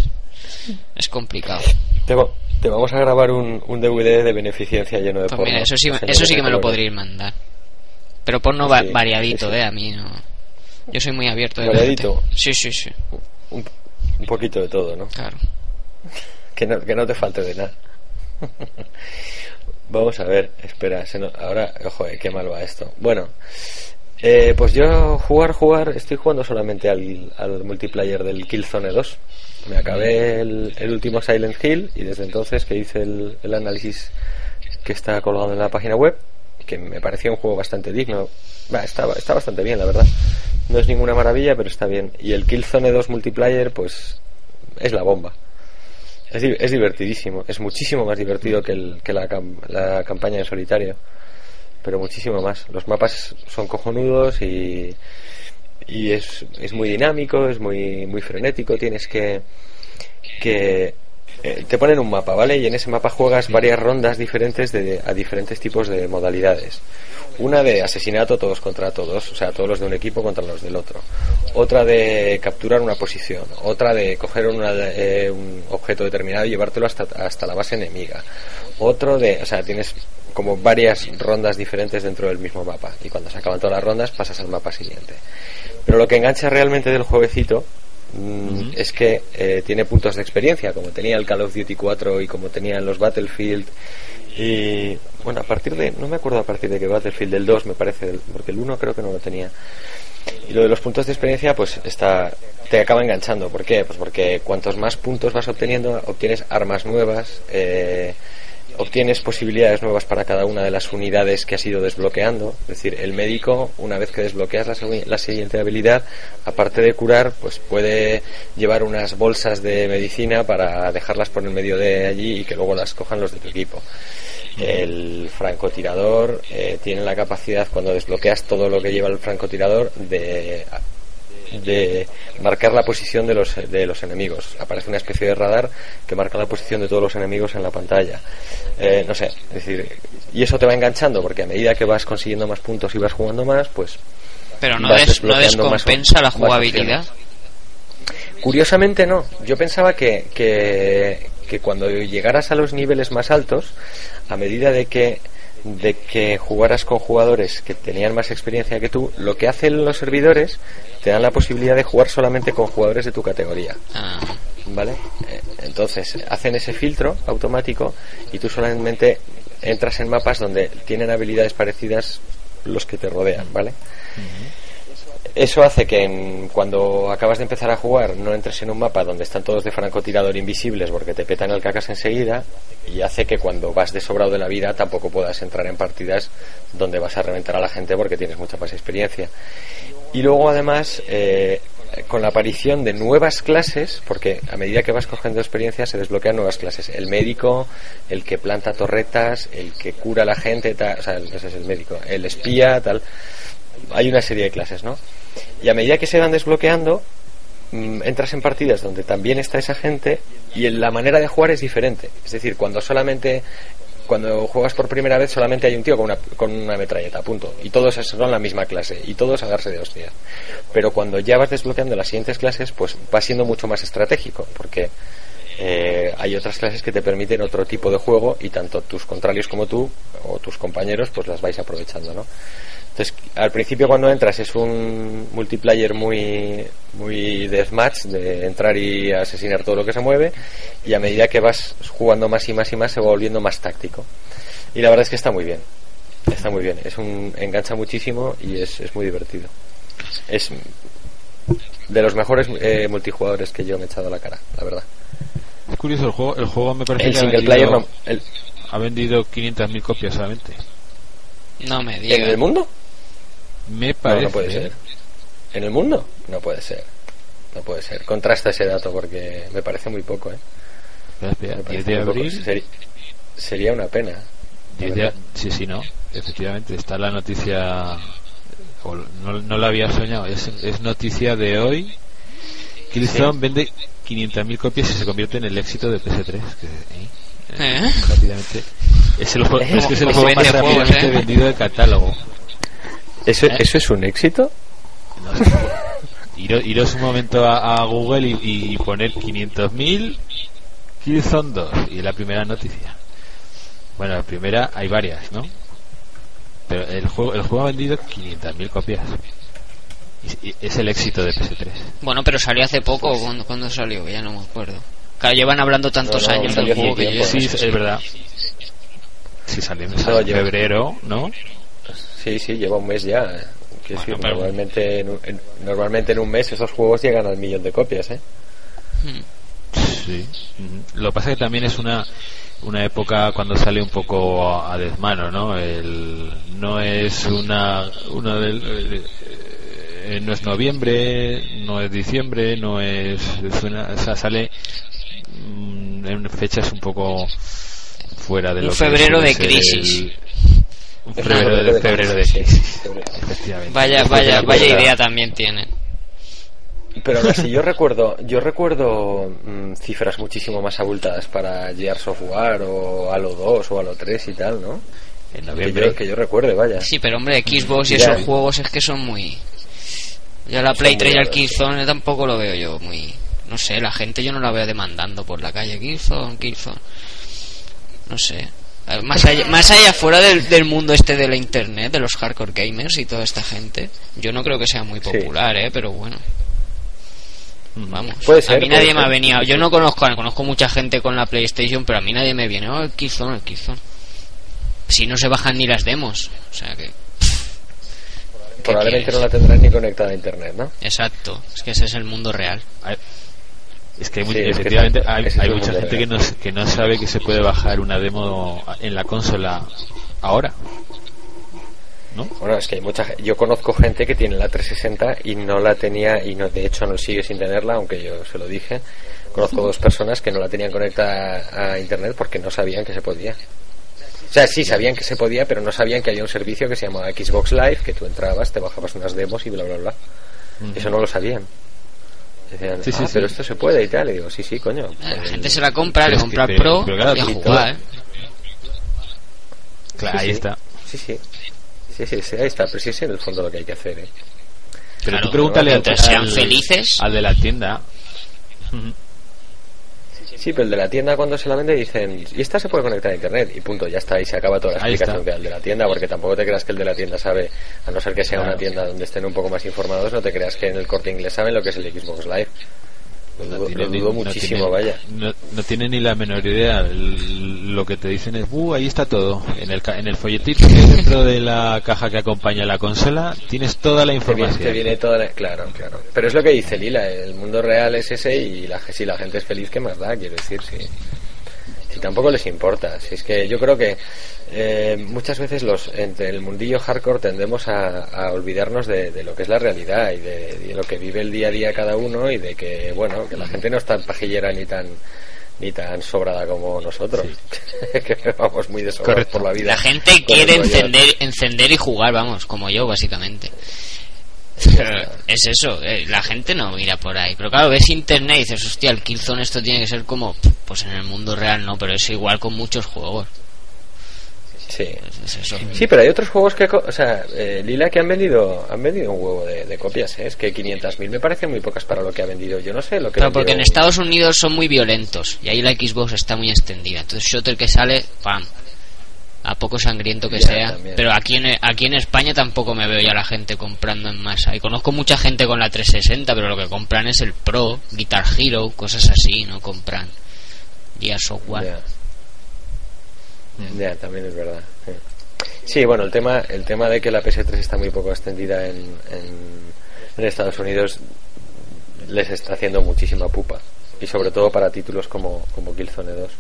Es complicado. Te, va- te vamos a grabar un, un DVD de beneficencia lleno de Pues porno. mira, eso sí, eso sí que me lo podríais mandar. Pero porno va- Sí, variadito, sí, sí. eh, a mí no. Yo soy muy abierto de ¿Variadito? mente. Sí, sí, sí, Un, un poquito de todo, ¿no? claro. Que no, que no te falte de nada. Vamos a ver, espera, se no- ahora, ojo, eh, qué mal va esto. Bueno, eh, pues yo jugar, jugar, estoy jugando solamente al, al multiplayer del Killzone 2. Me acabé el, el último Silent Hill y desde entonces que hice el, el análisis que está colgado en la página web, que me parecía un juego bastante digno. Está bastante bien, la verdad. No es ninguna maravilla, pero está bien. Y el Killzone 2 multiplayer, pues es la bomba. Es, es divertidísimo, es muchísimo más divertido que, el, que la, la campaña en solitario, pero muchísimo más. Los mapas son cojonudos y, y es, es muy dinámico, es muy, muy frenético. Tienes que, que eh, te ponen un mapa, ¿vale? Y en ese mapa juegas varias rondas diferentes de, a diferentes tipos de modalidades. Una de asesinato todos contra todos, o sea, todos los de un equipo contra los del otro. Otra de capturar una posición. Otra de coger una, eh, un objeto determinado y llevártelo hasta, hasta la base enemiga. Otro de, o sea, tienes como varias rondas diferentes dentro del mismo mapa. Y cuando se acaban todas las rondas pasas al mapa siguiente. Pero lo que engancha realmente del jueguecito mm, es que eh, tiene puntos de experiencia, como tenía el Call of Duty 4 y como tenían los Battlefield. Y bueno, a partir de, no me acuerdo a partir de qué Battlefield del 2 me parece, porque el 1 creo que no lo tenía. Y lo de los puntos de experiencia, pues está, te acaba enganchando. ¿Por qué? Pues porque cuantos más puntos vas obteniendo, obtienes armas nuevas, eh, obtienes posibilidades nuevas para cada una de las unidades que has ido desbloqueando. Es decir, el médico, una vez que desbloqueas la, siguiente habilidad, aparte de curar, pues puede llevar unas bolsas de medicina para dejarlas por el medio de allí y que luego las cojan los de tu equipo. El francotirador eh, tiene la capacidad, cuando desbloqueas todo lo que lleva el francotirador, de de marcar la posición de los, de los enemigos. Aparece una especie de radar que marca la posición de todos los enemigos en la pantalla. Eh, no sé, es decir, y eso te va enganchando porque a medida que vas consiguiendo más puntos y vas jugando más, pues Pero no, des- no más- descompensa la jugabilidad. Curiosamente no. Yo pensaba que, que, que cuando llegaras a los niveles más altos, a medida de que de que jugaras con jugadores que tenían más experiencia que tú, lo que hacen los servidores te dan la posibilidad de jugar solamente con jugadores de tu categoría. Ah, ¿Vale? Eh, Entonces, hacen ese filtro automático y tú solamente entras en mapas donde tienen habilidades parecidas los que te rodean, ¿vale? Eso hace que en- cuando acabas de empezar a jugar no entres en un mapa donde están todos de francotirador invisibles porque te petan el cacas enseguida y hace que cuando vas de sobrado de la vida tampoco puedas entrar en partidas donde vas a reventar a la gente porque tienes mucha más experiencia. Y luego además eh, con la aparición de nuevas clases, porque a medida que vas cogiendo experiencia se desbloquean nuevas clases. El médico, el que planta torretas, el que cura a la gente, tal, o sea, ese es el médico, el espía, tal. Hay una serie de clases, ¿no? Y a medida que se van desbloqueando, mm, entras en partidas donde también está esa gente y la manera de jugar es diferente. Es decir, cuando solamente cuando juegas por primera vez solamente hay un tío con una, con una metralleta, punto. Y todos son la misma clase y todos a darse de hostias. Pero cuando ya vas desbloqueando las siguientes clases, pues va siendo mucho más estratégico, porque eh, hay otras clases que te permiten otro tipo de juego y tanto tus contrarios como tú o tus compañeros pues las vais aprovechando, ¿no? Entonces, al principio cuando entras es un multiplayer muy muy deathmatch de entrar y asesinar todo lo que se mueve y a medida que vas jugando más y más y más se va volviendo más táctico. Y la verdad es que está muy bien. Está muy bien. Es un engancha muchísimo y es, es muy divertido. Es de los mejores eh, multijugadores que yo me he echado a la cara, la verdad. Es curioso, el juego, el juego me parece El que ha single vendido, player no. El, ha vendido 500.000 copias solamente. no me ¿En digas. el mundo? Me No, parece. no puede ¿eh? ser. ¿En el mundo? No puede ser. No puede ser. Contrasta ese dato porque me parece muy poco, ¿eh? Espera, espera, Me 10 parece de abril. Sería una pena. la 10 de- sí, sí, no. Efectivamente, está la noticia. o no, no la había soñado. Es, es noticia de hoy. Killzone vende 500.000 copias y se convierte en el éxito de PS3. Que, ¿eh? ¿Eh? Rápidamente. Es el, juego- es que es el juego más juegos, rápidamente ¿eh? vendido de catálogo. ¿Eso, ¿Eh? ¿Eso es un éxito? No sé. Iros, iros un momento a, a Google y, y poner 500.000 Killzone 2 y la primera noticia. Bueno, la primera hay varias, ¿no? Pero el juego, el juego ha vendido 500.000 copias. Y- y es el éxito de PS3. Bueno, pero salió hace poco. ¿Cuándo, cuándo salió? Ya no me acuerdo. Claro, llevan hablando tantos No, no, años del juego que yo tiempo, Sí, no es, verdad. Sí, salió en No, febrero, ¿no? Sí, sí, lleva un mes ya. Decir, pero- normalmente, en un, en- normalmente en un mes esos juegos llegan al millón de copias, ¿eh? Sí. Ujú. Lo que pasa es que también es una una época cuando sale un poco a, a desmano, ¿no? El, no es una, una del, eh, no es noviembre, no es diciembre, no es, es una- o sea, sale mm, en fechas un poco fuera de Un lo que febrero de crisis. el- un febrero de, febrero de Sí, crisis, efectivamente. Vaya, vaya, vaya idea también tienen. Pero aún así, yo recuerdo, yo recuerdo mm, cifras muchísimo más abultadas para Gears of War o Halo 2 o Halo 3 y tal, ¿no? En Que noviembre. yo, que yo recuerde, vaya. Sí, pero hombre, Xbox y Ya. esos juegos es que son muy... Yo la Play Son 3 y el Killzone tampoco lo veo yo muy... No sé, la gente yo no la veo demandando por la calle. Killzone, Killzone... No sé. Eh, Más allá, más allá fuera del, del mundo este de la internet, de los hardcore gamers y toda esta gente, yo no creo que sea muy Sí. popular, ¿eh? Pero bueno. Vamos, Puede ser, a mí nadie me ha venido. Yo no conozco, conozco mucha gente con la PlayStation, pero a mí nadie me viene. Oh, el Killzone, el Killzone. Si no se bajan ni las demos. O sea que. Probablemente quieres? no la tendrán ni conectada a internet, ¿no? Exacto, es que ese es el mundo real. Hay- Es que hay es que efectivamente hay, mucha gente que no, que no sabe que se puede bajar una demo en la consola ahora. ¿No? Bueno, es que hay mucha yo conozco gente que tiene la 360 y no la tenía y no de hecho no sigue sin tenerla, aunque yo se lo dije. Conozco dos personas que no la tenían conectada a internet porque no sabían que se podía. O sea, sí sabían que se podía, pero no sabían que había un servicio que se llamaba Xbox Live, que tú entrabas, te bajabas unas demos y bla bla bla. Eso no lo sabían. Decían, Sí, sí, "Ah, sí. pero esto se puede y tal. Y digo, sí, sí, coño. Eh, La gente se la compra, le compra el Pro y a jugar, ¿eh? Claro, Sí, ahí sí. está. Sí, sí. Sí, sí, sí, ahí está. Pero sí es en el fondo lo que hay que hacer, ¿eh? Pero Claro, tú pregúntale al, sean al- felices. al de la tienda. Sí, pero el de la tienda cuando se la vende dicen, y esta se puede conectar a internet, y punto, ya está, y se acaba toda la Ahí explicación está. que da el de la tienda, porque tampoco te creas que el de la tienda sabe, a no ser que sea Claro. una tienda donde estén un poco más informados, no te creas que en el corte inglés saben lo que es el Xbox Live. Lo No dudo, tiene lo ni- dudo no muchísimo, tiene- vaya. No, no tiene ni la menor idea. El- lo que te dicen es, uh, ahí está todo. En el, en el folletito que hay dentro de la caja que acompaña la consola, tienes toda la Te viene, información. te viene toda la- Claro, claro. Pero es lo que dice Lila, el mundo real es ese y la, si la gente es feliz, ¿qué más da? Quiero decir, si, si tampoco les importa. Si es que yo creo que eh, muchas veces los entre el mundillo hardcore tendemos a, a olvidarnos de, de lo que es la realidad y de, de lo que vive el día a día cada uno y de que, bueno, que la gente no es tan pajillera ni tan ni tan sobrada como nosotros que vamos muy de sobrados Correcto. por la vida La gente quiere encender, encender y jugar, vamos, como yo, básicamente. es eso, eh, la gente no mira por ahí. Pero claro, ves internet y dices, hostia, el Killzone esto tiene que ser como. Pues en el mundo real no, pero es igual con muchos juegos. sí Es eso. Sí, pero hay otros juegos que, o sea, eh, Lila que han vendido, han vendido un huevo de, de copias, ¿eh? es que 500.000 me parecen muy pocas para lo que ha vendido. Yo no sé lo que. Claro, porque en Estados Unidos son muy violentos y ahí la Xbox está muy extendida. Entonces, Shooter que sale, pam, a poco sangriento que Ya, sea. también. Pero aquí en, aquí en España tampoco me veo ya la gente comprando en masa. Y conozco mucha gente con la 360, pero lo que compran es el Pro, Guitar Hero, cosas así, no compran Gears of War. Ya. Ya, también es verdad. sí. Sí, bueno, el tema, el tema de que la PS3 está muy poco extendida en, en, en Estados Unidos les está haciendo muchísima pupa. Y sobre todo para títulos como, como Killzone 2.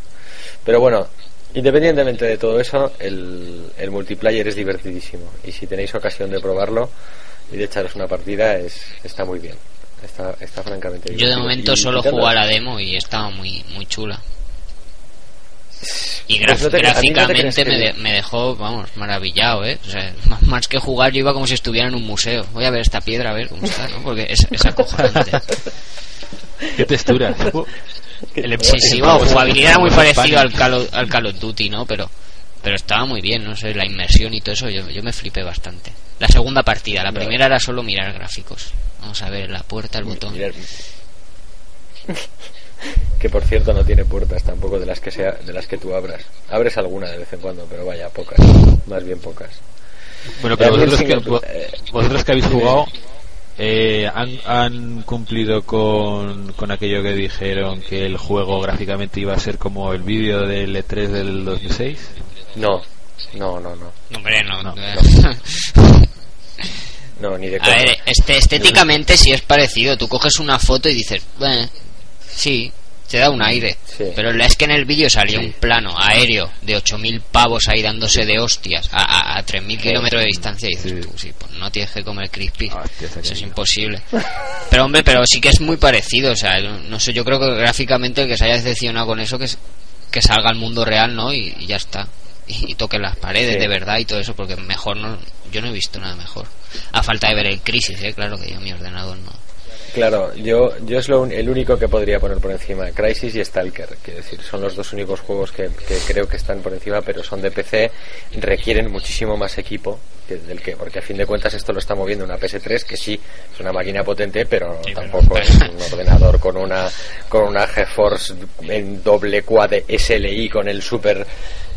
Pero bueno, independientemente de todo eso, el, el multiplayer es divertidísimo. Y si tenéis ocasión de probarlo y de echaros una partida, es, está muy bien. Está, está francamente bien. Yo de momento Y solo jugué a la demo y estaba muy muy chula. Y Pues no te mí no gráficamente me, de- me dejó, vamos, maravillado, ¿eh? O sea, más, que jugar yo iba como si estuviera en un museo. Voy a ver esta piedra, a ver cómo está, ¿no? Porque es, es acojonante. ¿Qué textura? El- Sí, sí, bueno, jugabilidad era muy parecido al Call, of, al Call of Duty, ¿no? Pero pero estaba muy bien, no sé, la inmersión y todo eso, yo, yo me flipé bastante. La segunda partida, la No. primera era solo mirar gráficos. Vamos a ver, la puerta, el botón. Mirar- que por cierto no tiene puertas tampoco de las que sea de las que tú abras. Abres alguna de vez en cuando pero vaya pocas. Más bien pocas. Bueno, pero vosotros que, vosotros que habéis jugado, eh, han, han cumplido con, con aquello que dijeron que el juego gráficamente iba a ser como el vídeo del E3 del 2006. no. No no no. Hombre, no, No, no. ni de A ver, este, estéticamente sí es parecido. Tú coges una foto y dices, bueno, sí, te da un aire. Sí. Pero es que en el vídeo salía Sí. un plano aéreo de 8.000 pavos ahí dándose de hostias a, a, a 3.000 kilómetros de distancia y dices tú, sí, pues no tienes que comer crispy. Ah, hostia, Eso es imposible. Pero hombre, pero sí que es muy parecido. O sea, no sé, yo creo que gráficamente el que se haya decepcionado con eso, que, es- que salga al mundo real, ¿no? Y, y ya está. Y, y toque las paredes de verdad y todo eso, porque mejor no. Yo no he visto nada mejor. A falta de ver el Crisis, ¿eh? Claro que yo mi ordenador no. Claro yo yo es lo un- el único que podría poner por encima Crisis y Stalker quiero decir son los dos únicos juegos que, que creo que están por encima pero son de PC requieren muchísimo más equipo que del que porque a fin de cuentas esto lo está moviendo una PS3 que sí es una máquina potente pero Sí, pero- tampoco es un ordenador con una con una GeForce en doble quad SLI con el super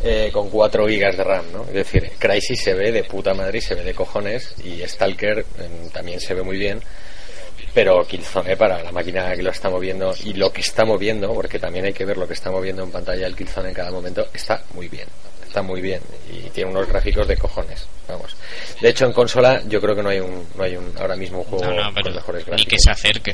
eh, con 4 gigas de RAM, ¿no? Es decir, Crysis se ve de puta madre y se ve de cojones y Stalker em, también se ve muy bien pero Killzone para la máquina que lo está moviendo y lo que está moviendo, porque también hay que ver lo que está moviendo en pantalla el Killzone en cada momento, está muy bien. Está muy bien y tiene unos gráficos de cojones, vamos. De hecho en consola yo creo que no hay un no hay un ahora mismo un juego No, no, con mejores ni gráficos. que se acerque.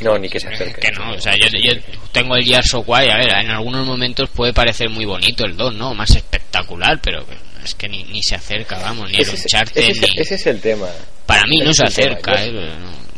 No, ni que se acerque. Que no, o sea, yo, yo tengo el Gears of War a ver, en algunos momentos puede parecer muy bonito el 2, ¿no? Más espectacular, pero es que ni, ni se acerca, vamos, ni el ese, es- Uncharted, ese es- ni... ese es el tema. Para mí no se el tema. acerca, Yo- ¿eh? No,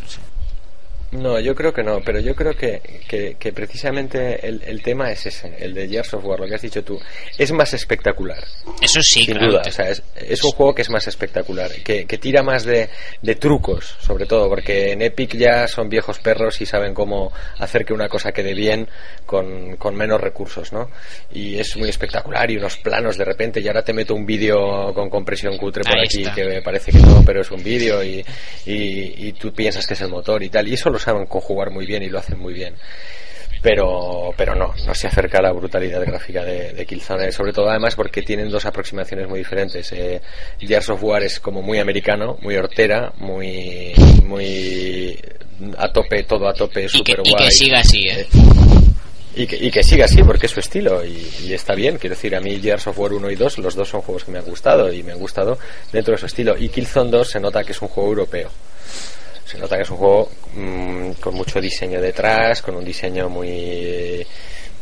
no yo creo que no, pero yo creo que, que, que precisamente el, el tema es ese, el de Gears of War, lo que has dicho tú, es más espectacular. Eso sí, sin claro. duda, o sea, es, es un juego que es más espectacular, que, que tira más de, de trucos, sobre todo, porque en Epic ya son viejos perros y saben cómo hacer que una cosa quede bien con, con menos recursos, ¿no? Y es muy espectacular y unos planos de repente, y ahora te meto un vídeo con compresión cutre por Ahí aquí está. que parece que no, pero es un vídeo y, y, y tú piensas que es el motor y tal, y eso lo saben conjugar muy bien y lo hacen muy bien pero pero no no se acerca a la brutalidad gráfica de, de Killzone sobre todo además porque tienen dos aproximaciones muy diferentes eh, Gears of War es como muy americano muy hortera muy muy a tope todo a tope Y super y guay que siga así, ¿eh? y que, y que siga así, porque es su estilo y, y está bien. Quiero decir, a mí Gears of War 1 y 2, los dos son juegos que me han gustado y me han gustado dentro de su estilo. Y Killzone 2 se nota que es un juego europeo. Se nota que es un juego mm, con mucho diseño detrás, con un diseño muy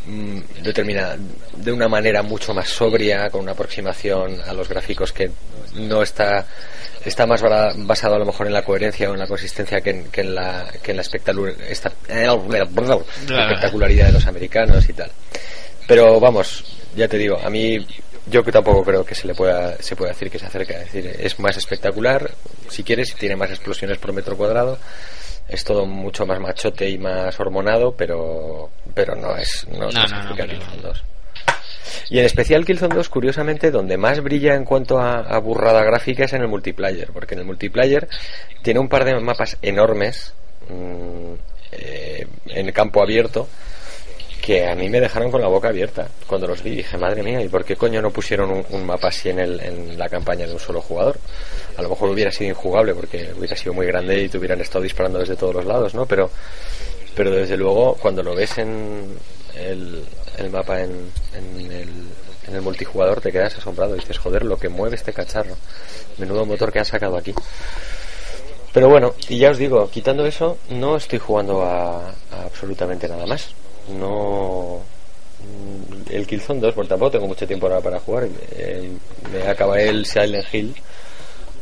mm, determinada de una manera mucho más sobria, con una aproximación a los gráficos que no está está más basado a lo mejor en la coherencia o en la consistencia que en, que en la que en la espectacu- esta- espectacularidad de los americanos y tal. Pero vamos, ya te digo, a mí yo que tampoco creo que se le pueda se pueda decir que se acerca, es decir, es más espectacular, si quieres, tiene más explosiones por metro cuadrado. Es todo mucho más machote y más hormonado, pero pero no es no, No, no Killzone 2. Y en especial Killzone 2, curiosamente, donde más brilla en cuanto a, a burrada gráfica es en el multiplayer, porque en el multiplayer tiene un par de mapas enormes mm, eh, en campo abierto que a mí me dejaron con la boca abierta cuando los vi. Dije, madre mía, ¿y por qué coño no pusieron un, mapa así en, el, en la campaña de un solo jugador? A lo mejor hubiera sido injugable porque hubiera sido muy grande y te hubieran estado disparando desde todos los lados, ¿no? Pero, pero desde luego, cuando lo ves en el, el mapa en, en el, en el multijugador, te quedas asombrado. Dices, joder, lo que mueve este cacharro. Menudo motor que han sacado aquí. Pero bueno, y ya os digo, quitando eso, no estoy jugando a absolutamente nada más. No. El Killzone 2, por tampoco tengo mucho tiempo ahora para jugar. Eh, me acabé el Silent Hill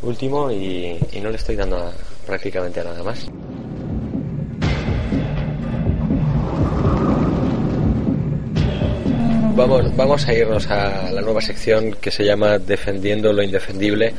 último y, no le estoy dando prácticamente nada más. Vamos, vamos a irnos a la nueva sección que se llama Defendiendo lo Indefendible.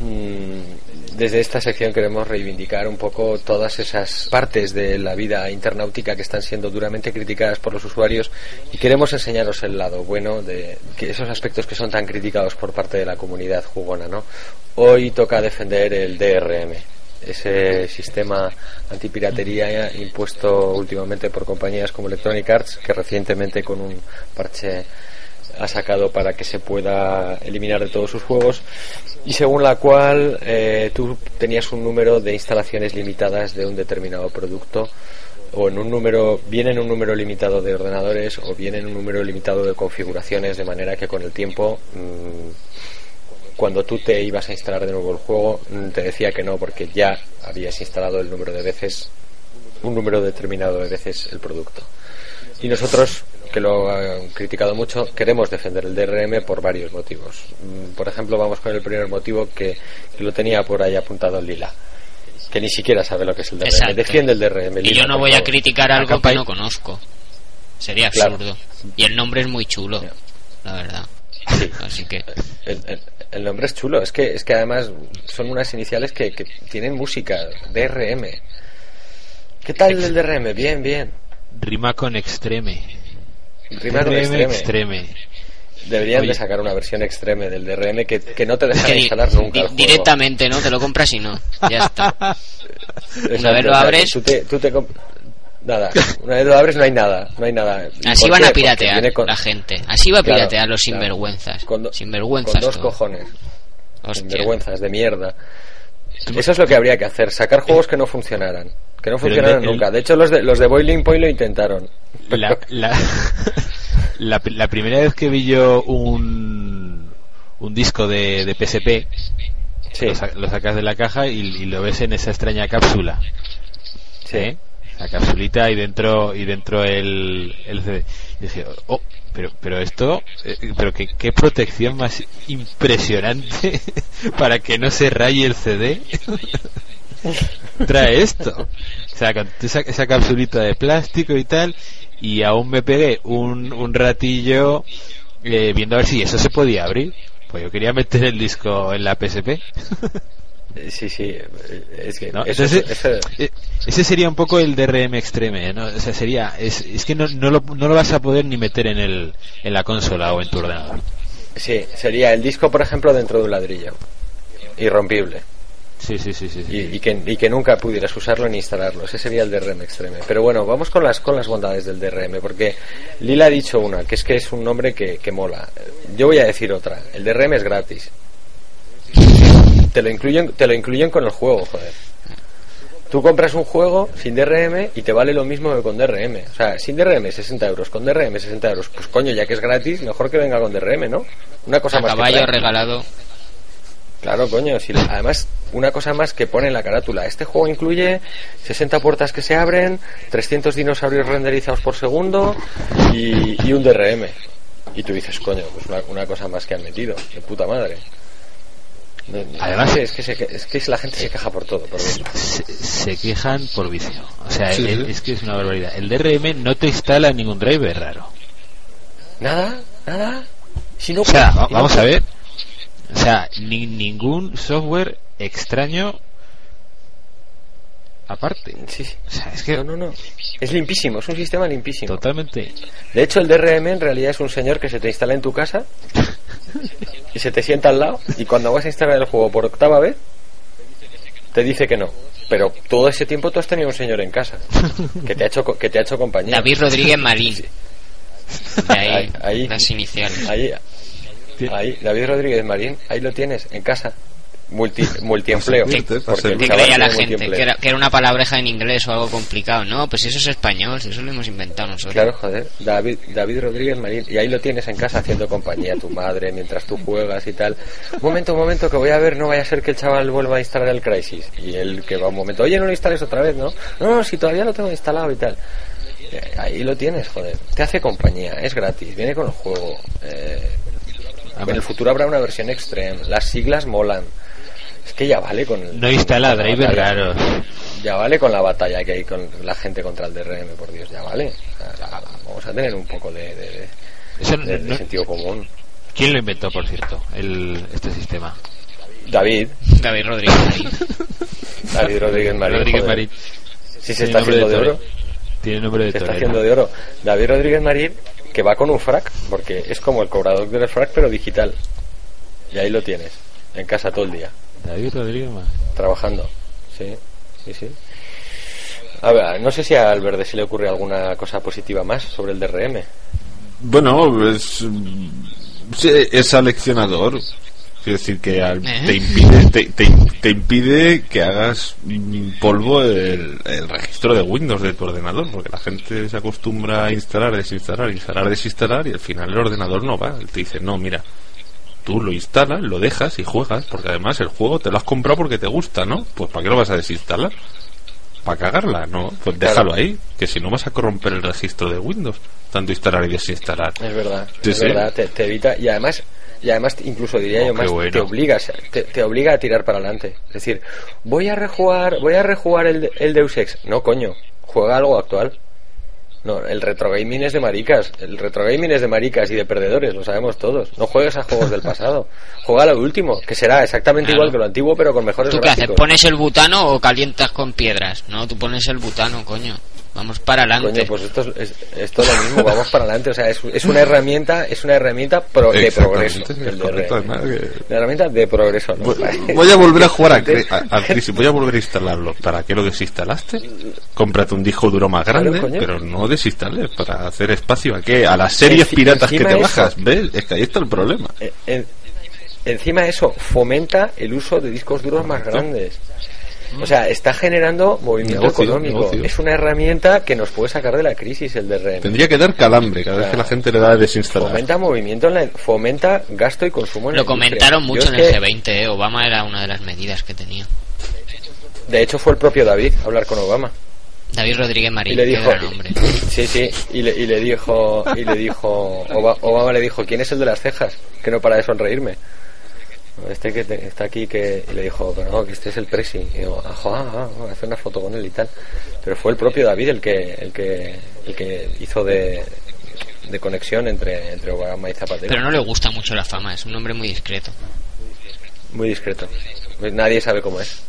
Desde esta sección queremos reivindicar un poco todas esas partes de la vida internautica que están siendo duramente criticadas por los usuarios y queremos enseñaros el lado bueno de esos aspectos que son tan criticados por parte de la comunidad jugona, ¿no? Hoy toca defender el DRM, ese sistema antipiratería impuesto últimamente por compañías como Electronic Arts que recientemente con un parche ha sacado para que se pueda eliminar de todos sus juegos y según la cual eh, tú tenías un número de instalaciones limitadas de un determinado producto o en un número bien en un número limitado de ordenadores o bien en un número limitado de configuraciones de manera que con el tiempo mm, cuando tú te ibas a instalar de nuevo el juego mm, te decía que no porque ya habías instalado el número de veces un número determinado de veces el producto. Y nosotros que lo han criticado mucho, queremos defender el DRM por varios motivos. Mm, Por ejemplo, vamos con el primer motivo que, que lo tenía por ahí apuntado Lila, que ni siquiera sabe lo que es el DRM. Exacto. Defiende el DRM. Y yo no voy a criticar algo que no conozco. Sería Claro. absurdo. Y el nombre es muy chulo, la verdad. Sí. Así que El, el- el nombre es chulo, es que, es que además son unas iniciales que, que tienen música, DRM. ¿Qué tal el DRM? Bien, bien. Rima con extreme. Con DRM extreme. Deberían Oye. de sacar una versión extreme del DRM que, que no te di- instalar nunca di- el juego. directamente, ¿no? Te lo compras y no. Ya está. Exacto, Una vez lo abres- Tú te, tú te comp- Nada, una vez lo abres no hay nada, no hay nada. ¿Y Así van qué? a piratear con- la gente. Así va a Claro, piratear los claro. sinvergüenzas. Con do- sinvergüenzas. Con dos todo. cojones, Hostia. sinvergüenzas de mierda. Eso es lo que habría que hacer, sacar juegos que no funcionaran. Que no el- nunca. De hecho, los de, los de Boiling Point lo intentaron. La, la, la, la primera vez que vi yo un, un disco de, de PSP, Sí, lo, sa- lo sacas de la caja y, y lo ves en esa extraña cápsula. sí. ¿eh? La capsulita y dentro y dentro el, el CD. Y dije, oh, pero, pero esto, eh, pero qué, qué protección más impresionante para que no se raye el CD. Trae esto. O sea, con esa, esa capsulita de plástico y tal, y aún me pegué un, un ratillo eh, viendo a ver si eso se podía abrir. Pues yo quería meter el disco en la PSP. Eh, Sí, sí. eh, Es que ¿no? eso- Entonces, eso- eh, ese sería un poco el DRM extreme, ¿no? O sea, sería, es, es que no, no, lo, no lo vas a poder ni meter en, el, en la consola o en tu ordenador. Sí, sería el disco, por ejemplo, dentro de un ladrillo. Irrompible. Sí, sí, sí, sí. Y, y que, y que nunca pudieras usarlo ni instalarlo. Ese sería el DRM Extreme. Pero bueno, vamos con las, con las bondades del DRM, porque Lila ha dicho una, que es que es un nombre que, que mola. Yo voy a decir otra. El DRM es gratis. Te lo incluyen, te lo incluyen con el juego, joder. Tú compras un juego sin DRM y te vale lo mismo que con DRM. O sea, sin DRM 60 euros, con DRM 60 euros. Pues coño, ya que es gratis, mejor que venga con DRM, ¿no? Una cosa A más. caballo regalado. Claro, coño. Si, además, una cosa más que pone en la carátula. Este juego incluye 60 puertas que se abren, 300 dinosaurios renderizados por segundo y, y un DRM. Y tú dices, coño, pues una, una cosa más que han metido. De puta madre. Además- es que, se que- es que la gente se queja por todo. Por. Se, se quejan por vicio. O sea, Sí, el- sí. es que es una barbaridad. El DRM no te instala ningún driver raro. Nada, nada. Si no, O sea, si va- no- vamos a ver. O sea, ni, ningún software extraño aparte. Sí, sí. O sea, es que No, no, no. Es limpísimo, es un sistema limpísimo. totalmente. De hecho, el DRM en realidad es un señor que se te instala en tu casa y se te sienta al lado y cuando vas a instalar el juego por octava vez, te dice que no. Pero todo ese tiempo tú has tenido un señor en casa que te ha hecho, co- que te ha hecho compañía. David Rodríguez Marín. De Ahí, ahí. las iniciales. Ahí, ahí, David Rodríguez Marín, ahí lo tienes, en casa. Multi, multiempleo. ¿Qué creía la gente? Que era, que era una palabreja en inglés o algo complicado. No, pues eso es español, si eso lo hemos inventado nosotros. Claro, joder, David, David Rodríguez Marín. Y ahí lo tienes en casa haciendo compañía a tu madre mientras tú juegas y tal. Un momento, un momento, que voy a ver, no vaya a ser que el chaval vuelva a instalar el Crisis. Y él que va un momento, oye, no lo instales otra vez, ¿no? No, no, si todavía lo tengo instalado y tal. Eh, Ahí lo tienes, joder. Te hace compañía, es gratis, viene con el juego. Eh, en el futuro habrá una versión extreme. Las siglas molan. Es que ya vale con el- No instala con la driver batalla. raros. Ya vale con la batalla que hay con la gente contra el DRM, por Dios, ya vale. O sea, vamos a tener un poco de, de- de- Eso de- de no- sentido común. ¿Quién lo inventó, por cierto, el, este sistema? David, David Rodríguez Marín. David Rodríguez Marín. Rodríguez. Marín. Sí, se está haciendo de oro. Tiene nombre de Se está haciendo de oro. David Rodríguez Marín, que va con un frac, porque es como el cobrador del frac, pero digital. Y ahí lo tienes, en casa todo el día. David Rodríguez Marín. trabajando. Sí, sí, sí. A ver, no sé si a Alberde se le ocurre alguna cosa positiva más sobre el DRM. Bueno, es, sí, es seleccionador. Quiero decir que al- ¿Eh? te, impide, te, te- te impide que hagas polvo el, el registro de Windows de tu ordenador, porque la gente se acostumbra a instalar, desinstalar, instalar, desinstalar y al final el ordenador no va. Te dice, no, mira, tú lo instalas, lo dejas y juegas, porque además el juego te lo has comprado porque te gusta, ¿no? Pues ¿para qué lo vas a desinstalar? Para cagarla, ¿no? Pues Claro. déjalo ahí, que si no vas a corromper el registro de Windows, tanto instalar y desinstalar. Es verdad, Sí, es sí. verdad, te, te evita y además y además incluso diría Oh, yo qué más bueno. te obligas te, te obliga a tirar para adelante. Es decir, voy a rejugar, voy a rejugar el, el Deus Ex. No, coño, juega algo actual. No, el retro gaming es de maricas. El retro gaming es de maricas y de perdedores, lo sabemos todos. No juegues a juegos del pasado. Juega a lo último, que será exactamente Claro. igual que lo antiguo, pero con mejores ¿Tú qué haces? ¿Pones el butano o calientas con piedras? No, tú pones el butano, coño. Vamos para adelante. Coño, pues esto es, es- es lo mismo, vamos para adelante. O sea, es, es una herramienta, es una herramienta pro- de progreso. Correcto, que- Una herramienta de progreso, ¿no? Voy, voy a volver a jugar a, a- al Crisis, voy a volver a instalarlo. ¿Para qué lo desinstalaste? Cómprate un disco duro más Claro, grande, coño. pero no desinstales para hacer espacio a qué? A las series Enci- piratas que te eso- bajas, ¿ves? Es que ahí está el problema. Eh, en- encima eso fomenta el uso de discos duros más Correcto. grandes. O sea, está generando movimiento Negocio, económico. negocio. Es una herramienta que nos puede sacar de la crisis el DRM. Tendría que dar calambre cada vez que la gente le da a desinstalar. Fomenta movimiento, en la- fomenta gasto y consumo en Lo la comentaron mucho en el que, G20, ¿eh? Obama era una de las medidas que tenía. De hecho, fue el propio David a hablar con Obama. David Rodríguez y Marín, le qué dijo sí sí y le, y le dijo y le dijo Oba- Obama le dijo quién es el de las cejas que no para de sonreírme este que te- está aquí que y le dijo pero no que este es el presi y digo ah, jo, ah, ah, voy a hacer una foto con él y tal pero fue el propio David el que el que el que hizo de de conexión entre entre Obama y Zapatero Pero no le gusta mucho la fama, es un hombre muy discreto. muy discreto nadie sabe cómo es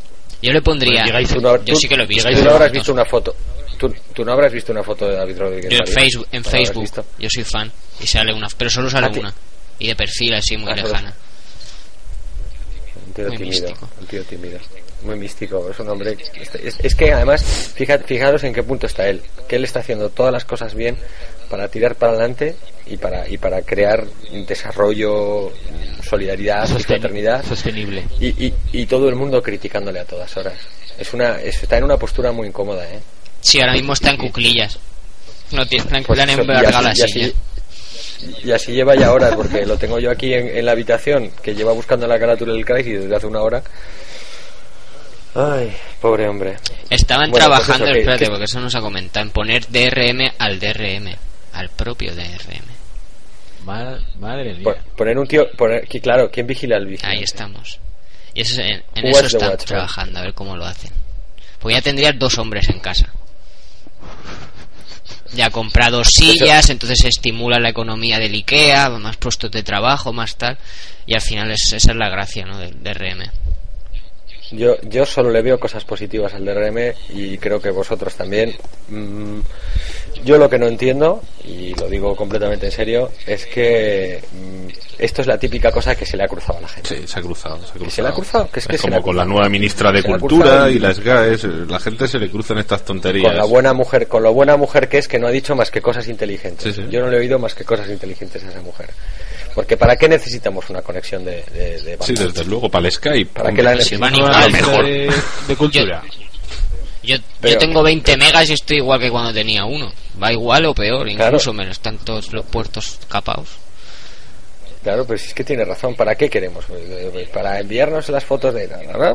Yo le pondría. Bueno, llegáis- Tú no- yo tú- sí que lo he visto. tú no habrás visto una foto tú, tú no habrás visto una foto de David Rodríguez Yo en? Facebook, en ¿No la habrás Facebook, yo soy fan y sale una, pero solo sale Ah, una. Y de perfil así muy Ah, lejana. Tío Muy tímido. místico. Un tío tímido. Muy místico. Es un hombre. Es, es que además, fija- fijaros en qué punto está él. Que él está haciendo todas las cosas bien para tirar para adelante y para, y para crear desarrollo, solidaridad Sosten- fraternidad. sostenible. Y, y, y todo el mundo criticándole a todas horas. Es una, es- está en una postura muy incómoda, ¿eh? Sí, ahora mismo está en cuclillas. No tiene, Pues la y silla. Y así lleva ya horas, porque lo tengo yo aquí en, en la habitación, que lleva buscando la carátula del Crisis desde hace una hora. Ay, pobre hombre. Estaban Bueno, pues trabajando, eso, espérate, que- porque eso nos ha comentado, en poner DRM al DRM, al propio DRM. Ma- madre mía. Pon- Poner un tío, poner, que claro, ¿quién vigila al vigilante? Ahí estamos. Y eso, en, en eso están watchman? trabajando, a ver cómo lo hacen. Pues ya tendrías dos hombres en casa. Ya ha comprado sillas, entonces estimula la economía del IKEA, más puestos de trabajo, más tal. Y al final es, esa es la gracia ¿no? del DRM. Yo, yo solo le veo cosas positivas al DRM y creo que vosotros también. Mm, yo lo que no entiendo, y lo digo completamente en serio, es que mm, esto es la típica cosa que se le ha cruzado a la gente. Sí, se ha cruzado. Se ha cruzado. se le ha cruzado, que es que se le como con la nueva ministra de Cultura y y- las GAES. La gente se le cruzan estas tonterías. Con la buena mujer, con lo buena mujer que es que no ha dicho más que cosas inteligentes. Sí, sí. Yo no le he oído más que cosas inteligentes a esa mujer. Porque ¿para qué necesitamos una conexión de, de, de Sí, desde luego, para el Skype. ¿Para qué la necesitamos? mejor. De, de cultura. Yo, Pero- yo tengo 20 megas y estoy igual que cuando tenía uno. Va igual o peor, Claro. incluso menos. Están todos los puertos capados. Claro, pero si es que tiene razón. ¿Para qué queremos? Pues, pues, Para enviarnos las fotos de...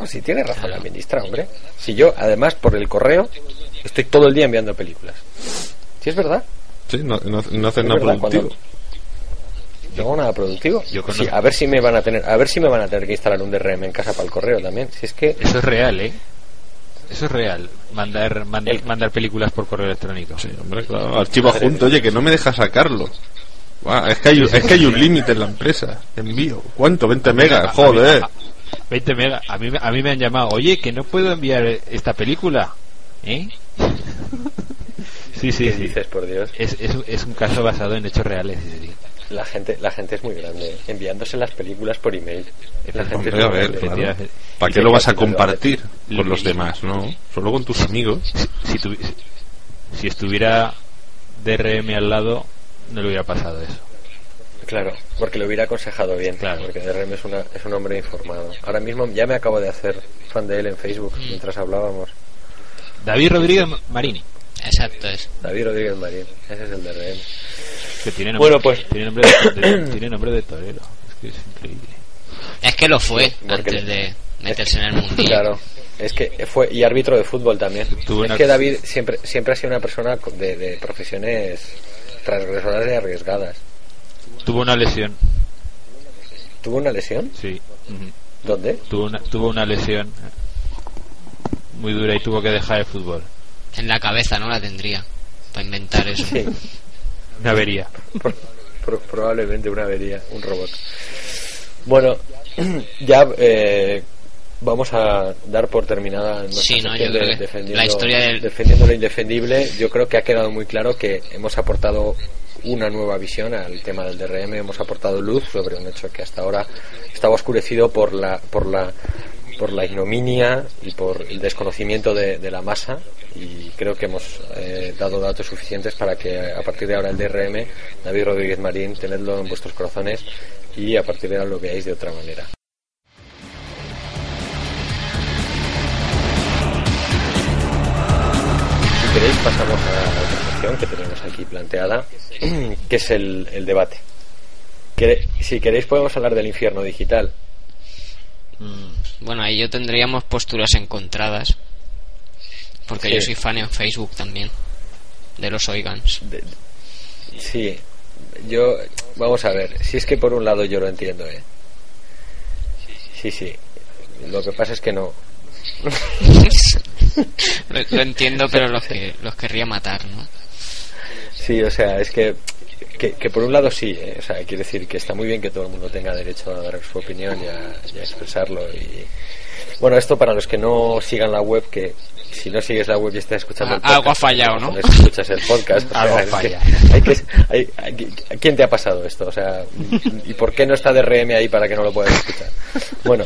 Si tiene razón la ministra, hombre. Si yo, además, por el correo, estoy todo el día enviando películas. Si es verdad. Sí, no, no, no hacen nada productivo. cuando- No hago nada productivo. Yo Sí, a ver si me van a tener, a ver si me van a tener que instalar un DRM en casa para el correo también. Si es que Eso es real, ¿eh? Eso es real. Mandar, mand- El- mandar películas por correo electrónico. Sí, hombre, claro. Archivo adjunto, oye, que no me deja sacarlo. Es que hay, es que hay un límite en la empresa. Envío. ¿Cuánto? 20 megas. Joder. A- a- 20 megas. A mí, me- a mí me han llamado, oye, que no puedo enviar esta película. ¿Eh? sí, sí, ¿qué sí. dices, por Dios? Es, es, es un caso basado en hechos reales. sí, sí. La gente, la gente es muy grande, enviándose las películas por email. La gente Hombre, a ver, claro. ¿Para qué lo vas a compartir con los demás? No, solo con tus amigos. Si, tuvi- si estuviera DRM al lado, no le hubiera pasado eso. Claro, porque lo hubiera aconsejado bien. Claro. Porque DRM es, una, es un hombre informado. Ahora mismo ya me acabo de hacer fan de él en Facebook Mm. mientras hablábamos. David Rodríguez Marini, Exacto, es. David Rodríguez Marín, ese es el DRM. Que tiene nombre, Bueno, pues- tiene nombre de, de- tiene nombre de torero. Es que es increíble. Es que lo fue antes de meterse en el mundillo. Claro, es que fue y árbitro de fútbol también. Es una- que David siempre siempre ha sido una persona de, de profesiones transgresoras y arriesgadas. Tuvo una lesión, ¿Tuvo una lesión? sí. ¿Dónde? Tuvo una, tuvo una lesión muy dura y tuvo que dejar el fútbol. En la cabeza, ¿no? La tendría. Para inventar eso. Sí, Una avería. pro- pro- probablemente una avería, un robot. Bueno, ya eh, vamos a dar por terminada nuestra Sí, no, sección yo creo de que defendiendo, la historia del- defendiendo lo indefendible. Yo creo que ha quedado muy claro que hemos aportado una nueva visión al tema del DRM, hemos aportado luz sobre un hecho que hasta ahora estaba oscurecido por la por la por la ignominia y por el desconocimiento de, la masa y creo que hemos eh, dado datos suficientes para que a partir de ahora el DRM, David Rodríguez Marín, tenedlo en vuestros corazones y a partir de ahora lo veáis de otra manera. Si queréis pasamos a la otra sección que tenemos aquí planteada, que es el, el debate. Si queréis podemos hablar del infierno digital. Bueno, ahí yo tendríamos posturas encontradas. Porque Sí. yo soy fan en Facebook también. De los Oigans. De- sí, yo vamos a ver. Si es que por un lado yo lo entiendo, eh. Sí, sí. Lo que pasa es que no. lo, lo entiendo, pero los que los querría matar, ¿no? Sí, o sea, es que que, que por un lado sí, eh, o sea, quiere decir que está muy bien que todo el mundo tenga derecho a dar su opinión y a, y a expresarlo. Y bueno, esto para los que no sigan la web, que si no sigues la web y estás escuchando Ah, el podcast, algo ha fallado, ¿no? escuchas el podcast. Algo sea, falla. hay que, hay- hay- ¿Quién te ha pasado esto? O sea, ¿y por qué no está DRM ahí para que no lo puedas escuchar? Bueno,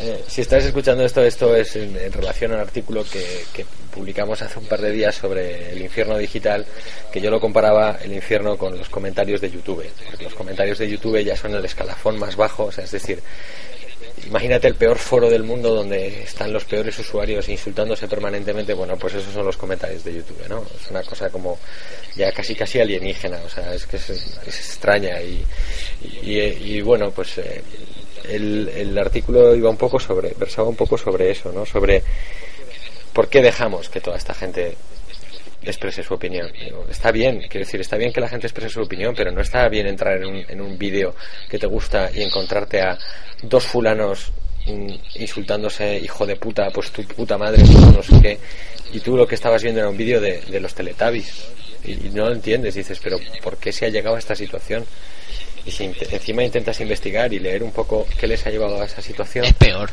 eh, si estás escuchando esto, esto es en, en relación al artículo que, que publicamos hace un par de días sobre el infierno digital, que yo lo comparaba el infierno con los comentarios de YouTube. Porque los comentarios de YouTube ya son el escalafón más bajo, o sea, es decir, Imagínate el peor foro del mundo donde están los peores usuarios insultándose permanentemente. Bueno, pues esos son los comentarios de YouTube, ¿no? Es una cosa como ya casi casi alienígena, o sea, es que es, extraña y, y, y, bueno, pues eh, el, el artículo iba un poco sobre, versaba un poco sobre eso, ¿no? Sobre por qué dejamos que toda esta gente exprese su opinión. Digo, está bien, quiero decir, está bien que la gente exprese su opinión, pero no está bien entrar en un, en un vídeo que te gusta y encontrarte a dos fulanos mm, insultándose, hijo de puta, pues tu puta madre, pues no sé qué, y tú lo que estabas viendo era un vídeo de, de los Teletubbies y, y no lo entiendes, dices, pero ¿por qué se ha llegado a esta situación? Y si encima intentas investigar y leer un poco qué les ha llevado a esa situación, Es peor.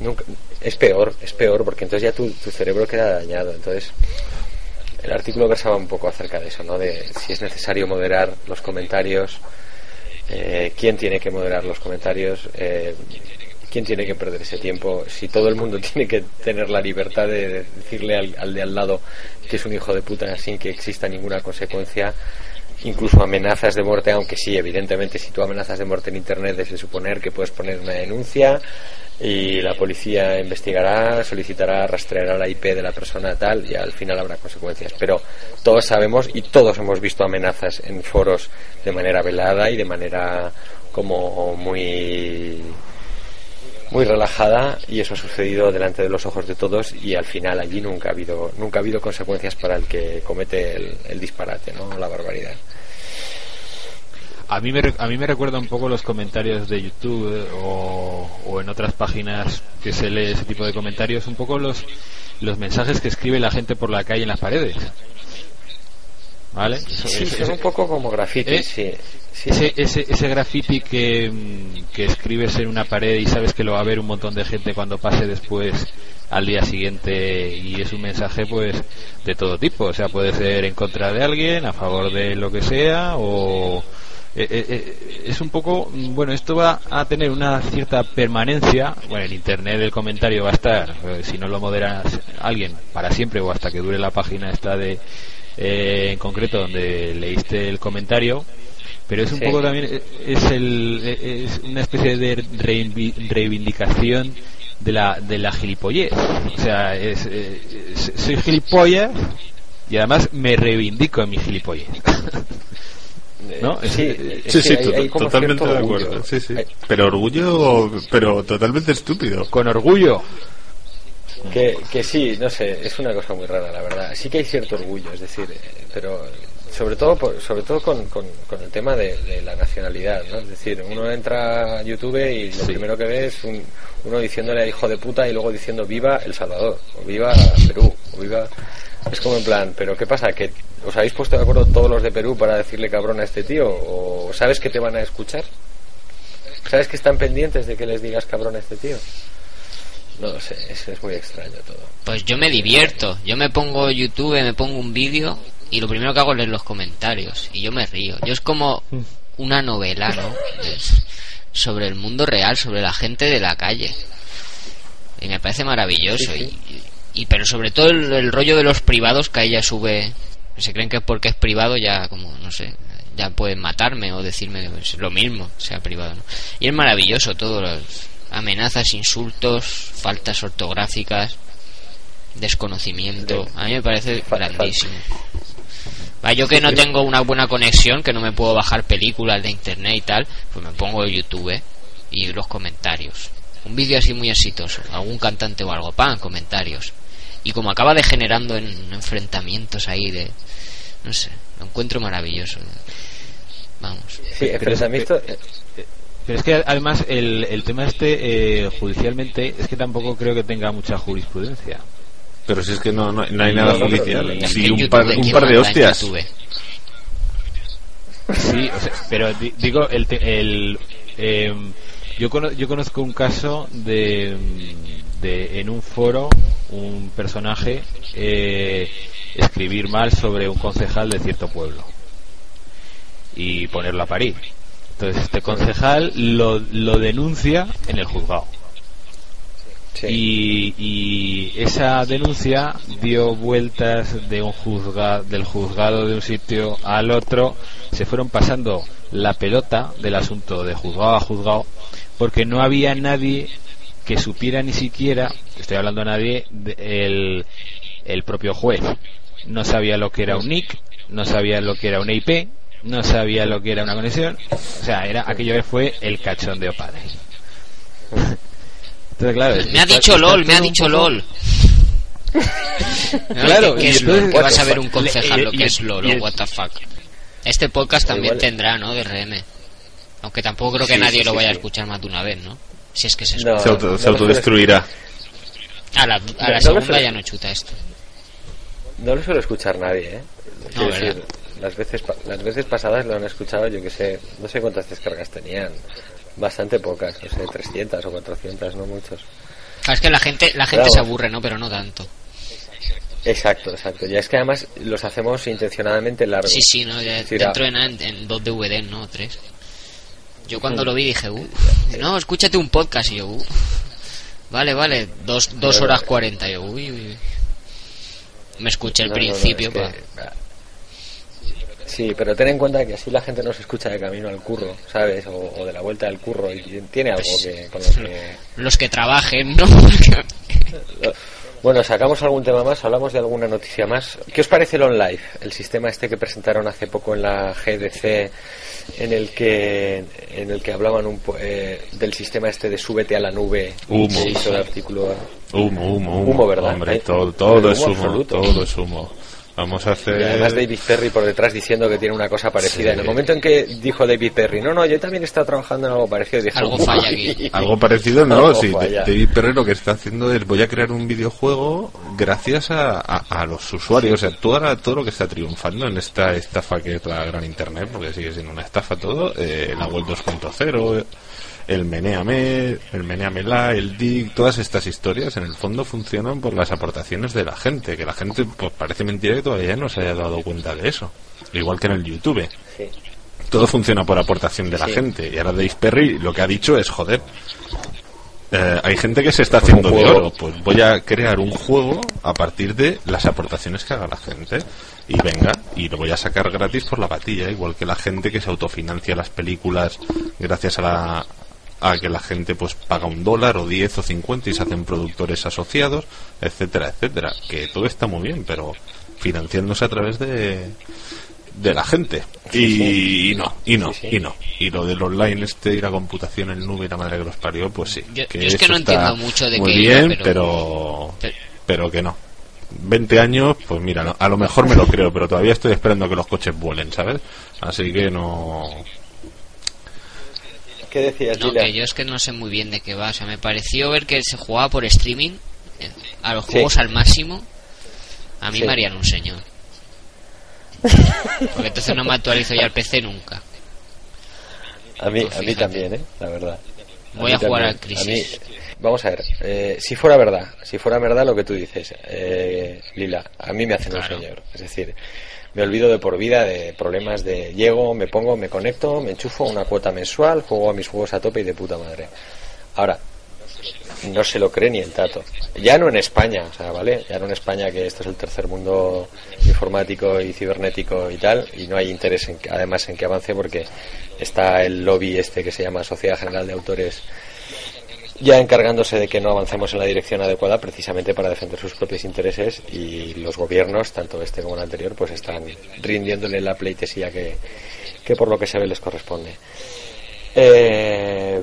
nunca, es peor, es peor, porque entonces ya tu, tu cerebro queda dañado. Entonces, el artículo versaba un poco acerca de eso, ¿no? De si es necesario moderar los comentarios, eh, quién tiene que moderar los comentarios, eh, quién tiene que perder ese tiempo, si todo el mundo tiene que tener la libertad de decirle al, al de al lado que es un hijo de puta sin que exista ninguna consecuencia, incluso amenazas de muerte, aunque sí, evidentemente, si tú amenazas de muerte en Internet es de suponer que puedes poner una denuncia y la policía investigará, solicitará, rastreará la IP de la persona tal y al final habrá consecuencias. Pero todos sabemos y todos hemos visto amenazas en foros de manera velada y de manera como muy muy relajada y eso ha sucedido delante de los ojos de todos y al final allí nunca ha habido nunca ha habido consecuencias para el que comete el, el disparate no la barbaridad A mí, me, a mí me recuerda un poco los comentarios de YouTube eh, o, o en otras páginas que se lee ese tipo de comentarios, un poco los, los mensajes que escribe la gente por la calle en las paredes. ¿Vale? Sí ese- un poco como graffiti ¿Eh? sí, sí. ese, ese, ese graffiti que, que escribes en una pared y sabes que lo va a ver un montón de gente cuando pase después al día siguiente y es un mensaje pues de todo tipo, o sea, puede ser en contra de alguien, a favor de lo que sea o eh, eh, eh, es un poco, bueno, esto va a tener una cierta permanencia, bueno, en internet el comentario va a estar, eh, si no lo modera alguien, para siempre o hasta que dure la página esta de eh, en concreto donde leíste el comentario, pero es un Sí. poco también es el es una especie de reivindi- reivindicación de la de la gilipollez. O sea es, es- soy gilipollas y además me reivindico en mi gilipollez ¿no? Sí, eh, Sí, sí, hay- hay totalmente de acuerdo. Sí, sí. Hay- Pero orgullo, pero totalmente estúpido. con orgullo Que, que sí, no sé, es una cosa muy rara, la verdad. Sí que hay cierto orgullo, es decir, eh, pero sobre todo por- sobre todo con, con, con el tema de, de la nacionalidad, ¿no? Es decir, uno entra a YouTube y lo Sí. primero que ve es un, uno diciéndole a hijo de puta y luego diciendo viva El Salvador, o viva Perú, o viva... Es como en plan, pero ¿qué pasa? ¿Que os habéis puesto de acuerdo todos los de Perú para decirle cabrón a este tío? ¿O sabes que te van a escuchar? ¿Sabes que están pendientes de que les digas cabrón a este tío? No lo sé, es, es muy extraño todo. Pues yo me divierto. Yo me pongo YouTube, me pongo un vídeo y lo primero que hago es leer los comentarios. Y yo me río. Yo es como una novela, ¿no? Sobre el mundo real, sobre la gente de la calle. Y me parece maravilloso. Sí, y- y- pero sobre todo el, el rollo de los privados que ahí ya sube. Se creen que es porque es privado ya como, no sé, ya pueden matarme o decirme pues, lo mismo, sea privado. ¿no? Y es maravilloso todo. Las amenazas, insultos, faltas ortográficas desconocimiento. A mí me parece grandísimo. Va, yo que no tengo una buena conexión, que no me puedo bajar películas de internet y tal, pues me pongo YouTube y los comentarios. Un vídeo así muy exitoso, algún cantante o algo, pan, comentarios. Y como acaba degenerando en enfrentamientos ahí de... No sé, lo encuentro maravilloso. Vamos. Sí, enfrentamiento. Pero es que además el, el tema este eh, judicialmente es que tampoco creo que tenga mucha jurisprudencia. Pero si es que no, no, no hay nada judicial. Sí, un par, ¿quién un par de hostias. Sí, o sea, pero di- digo, el, te- el, em, yo, cono- yo conozco un caso de, de en un foro un personaje eh, escribir mal sobre un concejal de cierto pueblo y ponerlo a parir. Entonces este concejal lo, lo denuncia en el juzgado. Sí. Y, y esa denuncia dio vueltas de un juzga, del juzgado de un sitio al otro, se fueron pasando la pelota del asunto de juzgado a juzgado, porque no había nadie que supiera ni siquiera, estoy hablando de nadie, de- el, el propio juez no sabía lo que era un NIC, no sabía lo que era una IP, no sabía lo que era una conexión, o sea, era aquello que fue el cachondeo padre. Entonces, claro, Me ha dicho está LOL, me ha un dicho poco- LOL. Claro, ¿qué es entonces- LOL? ¿Qué vas a ver un concejal lo y- que es LOL what the fuck? Este podcast también Igual- tendrá, ¿no? De RM. Aunque tampoco creo que Sí, nadie sí, lo sí, vaya a escuchar más de una vez, ¿no? Si es que se No, escucha. Se, auto- no se lo autodestruirá. A la, a no la segunda suele- ya no chuta esto. No lo suelo escuchar nadie, ¿eh? ¿verdad? decir, las veces, pa- las veces pasadas lo han escuchado, yo que sé, no sé cuántas descargas tenían. Bastante pocas, no sé, 300 o 400, no muchos. Claro, es que la gente, la gente se aburre, ¿no? Pero no tanto. Exacto, exacto. Ya es que además los hacemos intencionadamente largos. Sí, sí, ¿no? Ya decir, dentro a- de nada, en, en dos DVD, ¿no? Tres. Yo cuando lo vi dije, uh, no, escúchate un podcast. Y yo, uh, vale, vale, dos, dos horas cuarenta. Y yo, uy, uy. Me escuché el No, no, no, principio, es que- pa- Sí, pero ten en cuenta que así la gente no se escucha de camino al curro, ¿sabes? O, o de la vuelta del curro y tiene algo Pues- que, con lo que... los que trabajen, ¿no? Bueno, sacamos algún tema más, hablamos de alguna noticia más. ¿Qué os parece el OnLive? El sistema este que presentaron hace poco en la GDC, en el que en el que hablaban un po- eh, del sistema este de súbete a la nube. Humo. Se hizo el artículo. Humo, humo, humo. Humo, ¿verdad? Hombre, Hay- todo, todo es humo humo, absoluto. todo es humo. Vamos a hacer... Y además David Perry por detrás diciendo que tiene una cosa parecida. Sí. En el momento en que dijo David Perry, no, no, yo también he estado trabajando en algo parecido, dije, Algo falla aquí. Algo parecido, no, Algo sí. falla. David Perry lo que está haciendo es voy a crear un videojuego gracias a, a- a los usuarios, o sea, todo, ahora- todo lo que está triunfando en esta estafa que es la gran internet, porque sigue siendo una estafa todo, eh, la web 2.0, el Meneame, el Meneamela, el DIG, todas estas historias en el fondo funcionan por las aportaciones de la gente, que la gente pues parece mentira que todavía no se haya dado cuenta de eso, igual que en el YouTube Sí. todo funciona por aportación de la Sí. gente. Y ahora Dave Perry lo que ha dicho es, joder, eh, hay gente que se está Pues un haciendo de juego. oro. Pues voy a crear un juego a partir de las aportaciones que haga la gente. Y venga, y lo voy a sacar gratis por la patilla, igual que la gente que se autofinancia las películas gracias a la a que la gente pues paga un dólar o 10 o 50 y se hacen productores asociados, etcétera, etcétera. Que todo está muy bien, pero financiándose a través de, de la gente. Y, y no, y no, Sí, sí. y no. Y lo del online este y la computación en nube y la madre que los parió, pues sí. Yo- yo es que no entiendo mucho de muy qué iba, bien, pero- pero, Pero- pero que no. 20 años, pues mira, no, a lo mejor me lo creo, pero todavía estoy esperando que los coches vuelen, ¿sabes? Así que no. ¿Qué decías, No, que yo es que no sé muy bien de qué va. O sea, me pareció ver que se jugaba por streaming eh, a los Sí. juegos al máximo. A mí Sí. me harían un señor. Porque entonces no me actualizo ya el PC nunca. A mí, Pues a mí también, ¿eh? La verdad. Voy a jugar al Crisis. A mí- vamos a ver, eh, si fuera verdad, si fuera verdad lo que tú dices, eh, Lila, a mí me hacen Claro. un señor. Es decir, me olvido de por vida de problemas de llego, me pongo, me conecto, me enchufo una cuota mensual, juego a mis juegos a tope y de puta madre. Ahora, no se lo cree ni el tato. Ya no en España, o sea, ¿vale? Ya no en España, que esto es el tercer mundo informático y cibernético y tal, y no hay interés en, además en que avance porque está el lobby este que se llama Sociedad General de Autores ya encargándose de que no avancemos en la dirección adecuada precisamente para defender sus propios intereses y los gobiernos, tanto este como el anterior, pues están rindiéndole la pleitesía que, que por lo que se ve les corresponde. Eh,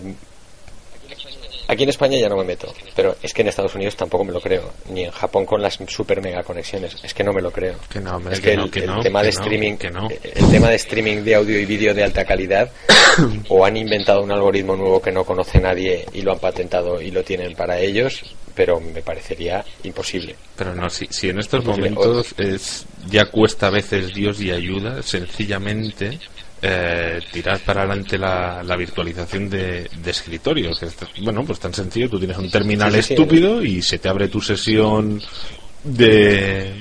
Aquí en España ya no me meto, pero es que en Estados Unidos tampoco me lo creo, ni en Japón con las super mega conexiones, es que no me lo creo. Que no, hombre, es que que, no, el, que el no, tema de streaming, que no. el tema de streaming de audio y vídeo de alta calidad, o han inventado un algoritmo nuevo que no conoce nadie y lo han patentado y lo tienen para ellos, pero me parecería imposible. Pero no, si, si en estos Imposible. momentos es, ya cuesta a veces Dios y ayuda, sencillamente eh, tirar para adelante la, la virtualización de, de escritorio. Que es, bueno, pues tan sencillo, tú tienes un terminal Sí, sí, sí. estúpido y se te abre tu sesión de,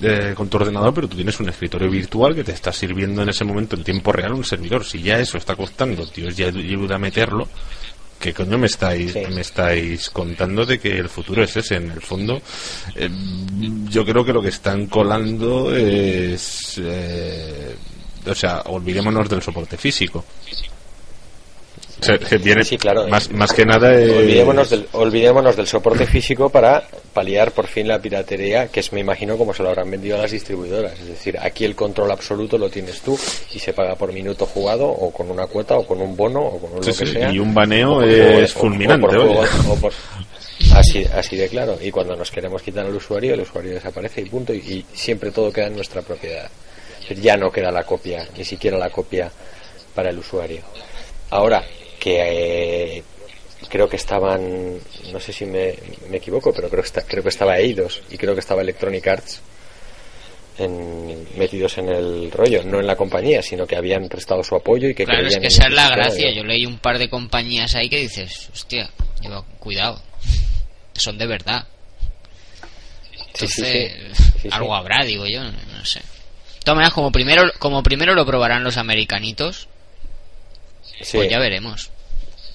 de- con tu ordenador, pero tú tienes un escritorio virtual que te está sirviendo en ese momento en tiempo real un servidor. Si ya eso está costando, tío, ya ayuda a meterlo. ¿Qué coño me estáis, me estáis contando de que el futuro es ese? En el fondo, eh, yo creo que lo que están colando es. eh, o sea, olvidémonos del soporte físico. Que viene Sí, claro. más, más que nada. es- Olvidémonos del, olvidémonos del soporte físico para paliar por fin la piratería, que es, me imagino, como se lo habrán vendido a las distribuidoras. Es decir, aquí el control absoluto lo tienes tú y se paga por minuto jugado, o con una cuota, o con un bono, o con un Sí, lo que sí, sea. y un baneo por es o- fulminante, o por oye. juego- o por- Así, así de claro. Y cuando nos queremos quitar al usuario, el usuario desaparece y punto. Y, y siempre todo queda en nuestra propiedad. Ya no queda la copia, ni siquiera la copia para el usuario. Ahora, que eh, creo que estaban, no sé si me, me equivoco, pero creo que, está- creo que estaba Eidos y creo que estaba Electronic Arts en- metidos en el rollo, no en la compañía, sino que habían prestado su apoyo y que Claro, es que esa es la gracia. Yo leí un par de compañías ahí que dices, hostia, lleva cuidado. Son de verdad. Entonces, sí. Sí, sí. algo habrá, digo yo, no sé. Todas como primero, como primero lo probarán los americanitos, Sí. pues ya veremos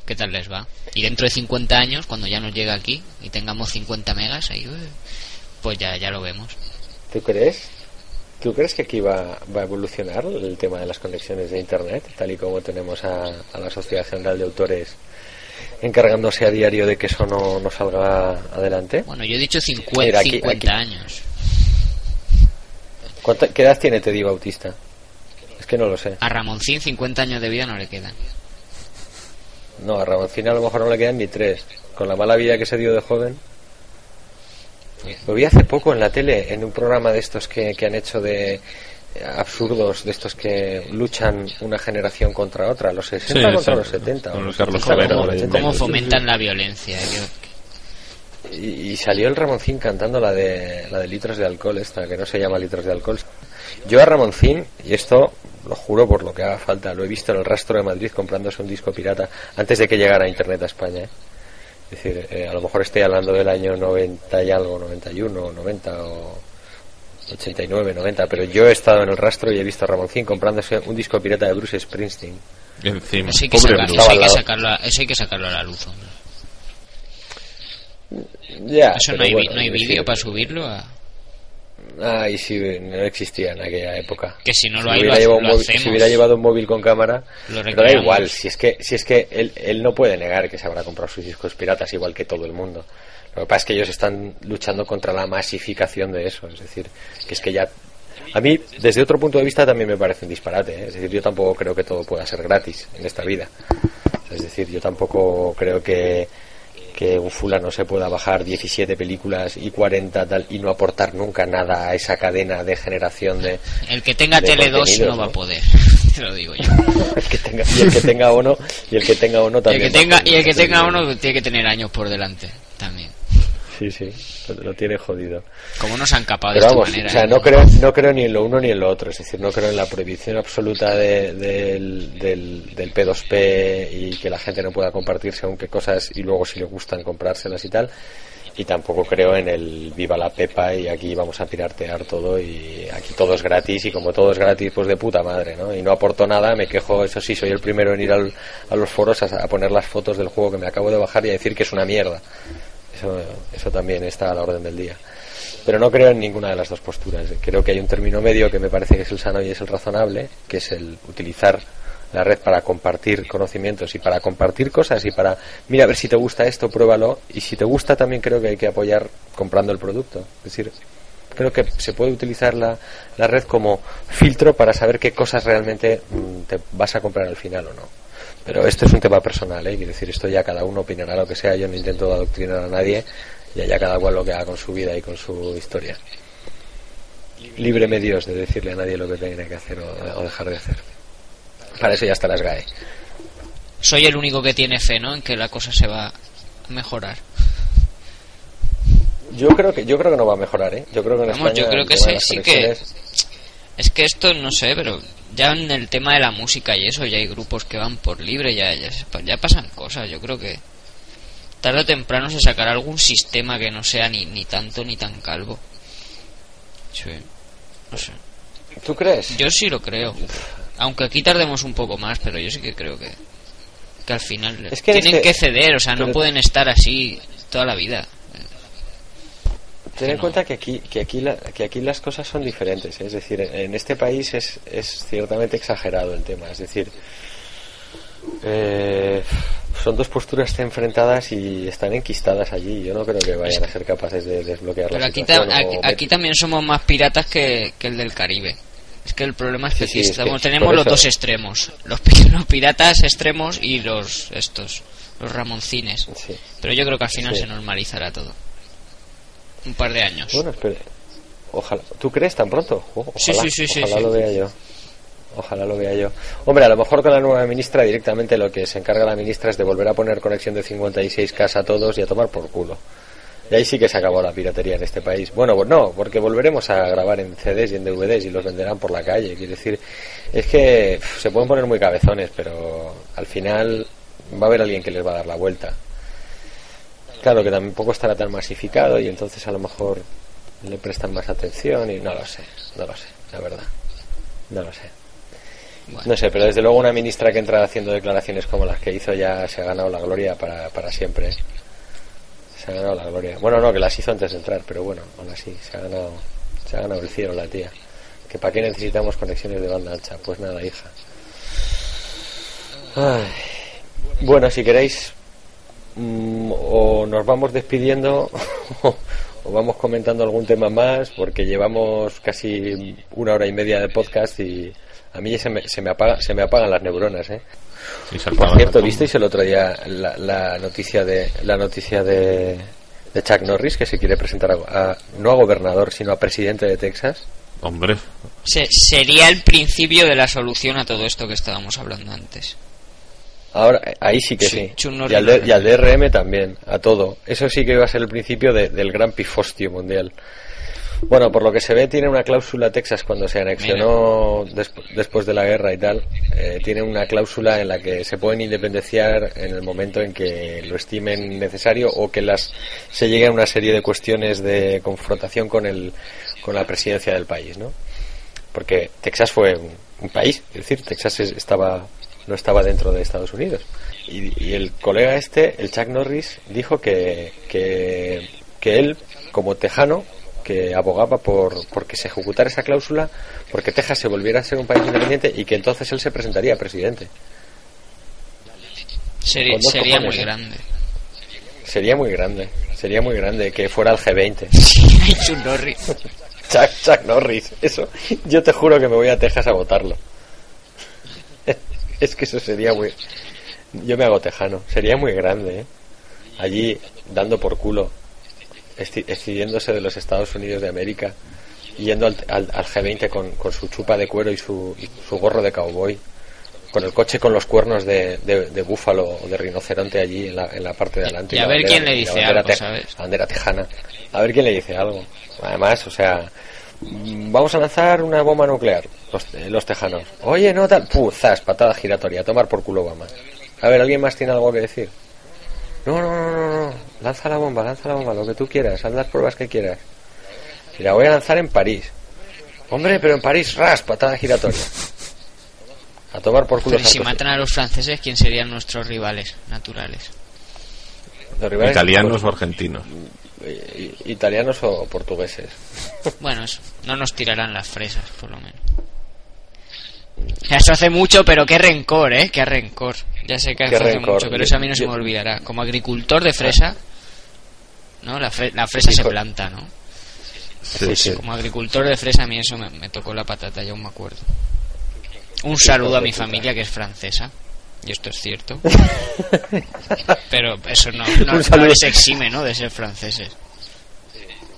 qué tal les va. Y dentro de 50 años, cuando ya nos llegue aquí y tengamos 50 megas, ahí, pues ya, ya lo vemos. ¿Tú crees? ¿Tú crees que aquí va, va a evolucionar el tema de las conexiones de Internet, tal y como tenemos a, a la Sociedad General de Autores encargándose a diario de que eso no, no salga adelante? Bueno, yo he dicho 50, Mira, aquí- 50 aquí. años. ¿Cuánta- ¿Qué edad tiene Teddy Bautista? Es que no lo sé. A Ramoncín 50 años de vida no le quedan. No, a Ramoncín a lo mejor no le quedan ni tres. Con la mala vida que se dio de joven. Lo vi hace poco en la tele, en un programa de estos que, que han hecho de absurdos, de estos que luchan una generación contra otra, los 60 Sí, contra sí. los 70. Con los Carlos 60 Jovera, contra los de- 80. ¿Cómo sí, fomentan la violencia? Y, y salió el Ramoncín cantando la de la de litros de alcohol esta, que no se llama litros de alcohol. Yo a Ramoncín, y esto lo juro por lo que haga falta, lo he visto en el rastro de Madrid comprándose un disco pirata antes de que llegara a internet a España. ¿eh? Es decir, eh, a lo mejor estoy hablando del año 90 y algo, 91, 90 o 89, 90, pero yo he estado en el rastro y he visto a Ramoncín comprándose un disco pirata de Bruce Springsteen. Encima, Eso hay que, sacarlo, a- eso hay que sacarlo a la luz, hombre. Ya, Eso no hay, bueno, no hay vídeo para subirlo a... Ay, sí, no existía en aquella época. Que si no Si lo hay, hubiera, lo, llevado un lo móvil, hacemos. si hubiera llevado un móvil con cámara, Lo pero da igual, si es que, si es que él, él no puede negar que se habrá comprado sus discos piratas igual que todo el mundo. Lo que pasa es que ellos están luchando contra la masificación de eso, es decir, que es que ya... A mí, desde otro punto de vista, también me parece un disparate, ¿eh? es decir, yo tampoco creo que todo pueda ser gratis en esta vida. Es decir, yo tampoco creo que, que un fulano se pueda bajar 17 películas y 40 tal y no aportar nunca nada a esa cadena de generación de El que tenga Tele 2 contenidos, no va a ¿no? poder, te lo digo yo. el que tenga y el que tenga uno y el que tenga uno Y el también que tenga, y el que tenga uno tiene que tener años por delante también. Sí sí lo, tiene jodido Como nos han capado de esta vamos manera. o sea ¿eh? no creo no creo ni en lo uno ni en lo otro es decir no creo en la prohibición absoluta de- del, del, del P2P y que la gente no pueda compartirse aunque cosas y luego si le gustan comprárselas y tal y tampoco creo en el viva la pepa y aquí vamos a piratear todo y aquí todo es gratis y como todo es gratis pues de puta madre ¿no? y no aporto nada me quejo eso sí soy el primero en ir al- a los foros a, a poner las fotos del juego que me acabo de bajar y a decir que es una mierda eso, eso también está a la orden del día pero no creo en ninguna de las dos posturas creo que hay un término medio que me parece que es el sano y es el razonable que es el utilizar la red para compartir conocimientos y para compartir cosas y para, mira, a ver si te gusta esto, pruébalo. Y si te gusta también creo que hay que apoyar comprando el producto. Es decir, creo que se puede utilizar la, la red como filtro para saber qué cosas realmente mm, te vas a comprar al final o no. Pero esto es un tema personal, ¿eh? Quiero decir, esto ya cada uno opinará lo que sea. Yo no intento adoctrinar a nadie y allá cada cual lo que haga con su vida y con su historia. Líbreme Dios de decirle a nadie lo que tiene que hacer o, o dejar de hacer. Para eso ya está las GAE. Soy el único que tiene fe, ¿no? En que la cosa se va a mejorar. Yo creo que yo creo que no va a mejorar, ¿eh? Yo creo que en Vamos, España yo creo que sí- sí que- Es que esto, no sé, pero ya en el tema de la música y eso, ya hay grupos que van por libre, ya, ya, ya pasan cosas. Yo creo que tarde o temprano se sacará algún sistema que no sea ni, ni tanto ni tan calvo. Sí, no sé. ¿Tú crees? Yo sí lo creo. Aunque aquí tardemos un poco más, pero yo sí que creo que, que al final Es que tienen este- que ceder, o sea, no pueden estar así toda la vida. Ten en cuenta que aquí, que aquí, la- que aquí las cosas son diferentes. ¿eh? Es decir, en este país es, es ciertamente exagerado el tema. Es decir, eh, son dos posturas enfrentadas y están enquistadas allí. Yo no creo que vayan a ser capaces de desbloquear Pero la aquí, ta- aquí, también somos más piratas que, que el del Caribe. Es que el problema es que Sí, aquí sí, es que estamos, tenemos los dos extremos. Los, los piratas extremos y los estos, los ramoncines. Sí. Pero yo creo que al final se normalizará todo. Un par de años. Bueno, espere. Ojalá. ¿Tú crees tan pronto? Oh, ojalá, Sí, sí, sí, ojalá lo vea yo. Ojalá lo vea yo. Hombre, a lo mejor con la nueva ministra directamente lo que se encarga la ministra es de volver a poner conexión de 56K a todos y a tomar por culo. Y ahí sí que se acabó la piratería en este país. Bueno, pues no, porque volveremos a grabar en CDs y en DVDs y los venderán por la calle. Quiero decir, es que se pueden poner muy cabezones, pero al final va a haber alguien que les va a dar la vuelta. Claro que tampoco estará tan masificado y entonces a lo mejor le prestan más atención y no lo sé, no lo sé, la verdad. No lo sé. Bueno. No sé, pero desde luego una ministra que entra haciendo declaraciones como las que hizo ya se ha ganado la gloria para, para siempre. Se ha ganado la gloria. Bueno, no, que las hizo antes de entrar, pero bueno, aún así, se ha ganado, se ha ganado el cielo la tía. Que para qué necesitamos conexiones de banda ancha. Pues nada, hija. Ay. Bueno, si queréis, mm, o nos vamos despidiendo o vamos comentando algún tema más, porque llevamos casi una hora y media de podcast y a mí ya se me, se me, apaga, se me apagan las neuronas, ¿eh? Se Por cierto, ¿visteis el otro día la, la noticia de la noticia de, de Chuck Norris que se quiere presentar a, a- no a gobernador sino a presidente de Texas? Hombre, Se- sería el principio de la solución a todo esto que estábamos hablando antes. Ahora, ahí sí que Sí, Y al, y DRM también, a todo. Eso sí que va a ser el principio de- del gran pifostio mundial. Bueno, por lo que se ve, tiene una cláusula Texas cuando se anexionó desp- después de la guerra y tal. eh, tiene una cláusula en la que se pueden independenciar en el momento en que lo estimen necesario o que las se llegue a una serie de cuestiones de confrontación con el con la presidencia del país, ¿no? Porque Texas fue un, un país, es decir, Texas es- estaba no estaba dentro de Estados Unidos. Y, y el colega este, el Chuck Norris, dijo que, que, que él, como tejano, que abogaba por, por que se ejecutara esa cláusula, porque Texas se volviera a ser un país independiente y que entonces él se presentaría a presidente. Sería, sería cojones, muy ¿eh? grande. Sería muy grande, sería muy grande que fuera el G20. Hay Chuck Norris. Chuck, Chuck Norris, eso. Yo te juro que me voy a Texas a votarlo. Es que eso sería muy. Yo me hago tejano. Sería muy grande, ¿eh? Allí dando por culo, excidiéndose de los Estados Unidos de América, yendo al, al- al G20 con, con su chupa de cuero y su, y su gorro de cowboy, con el coche con los cuernos de, de- de búfalo o de rinoceronte allí en la, en la parte de adelante. Y a ver bandera- quién le dice algo, ¿sabes? bandera tejana. A ver quién le dice algo. Además, o sea, vamos a lanzar una bomba nuclear, los, eh, los tejanos. Oye, no tal. Puh, zas, patada giratoria, a tomar por culo Obama. A ver, ¿alguien más tiene algo que decir? No, no, no, no, no. Lanza la bomba, lanza la bomba, lo que tú quieras, haz las pruebas que quieras. Y la voy a lanzar en París. Hombre, pero en París, ras, patada giratoria. A tomar por culo Pero ¿y si matan a los franceses, ¿quién serían nuestros rivales naturales? Los rivales, italianos o argentinos. Pues, i- italianos o portugueses. Bueno, eso, no nos tirarán las fresas, por lo menos. Eso hace mucho, pero qué rencor, ¿eh? Qué rencor. Ya sé que hace rencor. mucho, pero eso a mí no se me olvidará. Como agricultor de fresa, ¿no? La, fre- la fresa se planta, ¿no? Sí, sí. Como agricultor de fresa, a mí eso me, me tocó la patata, ya aún me acuerdo. Un saludo a mi familia que es francesa. Y esto es cierto. Pero eso no, no, no les exime, ¿no? De ser franceses.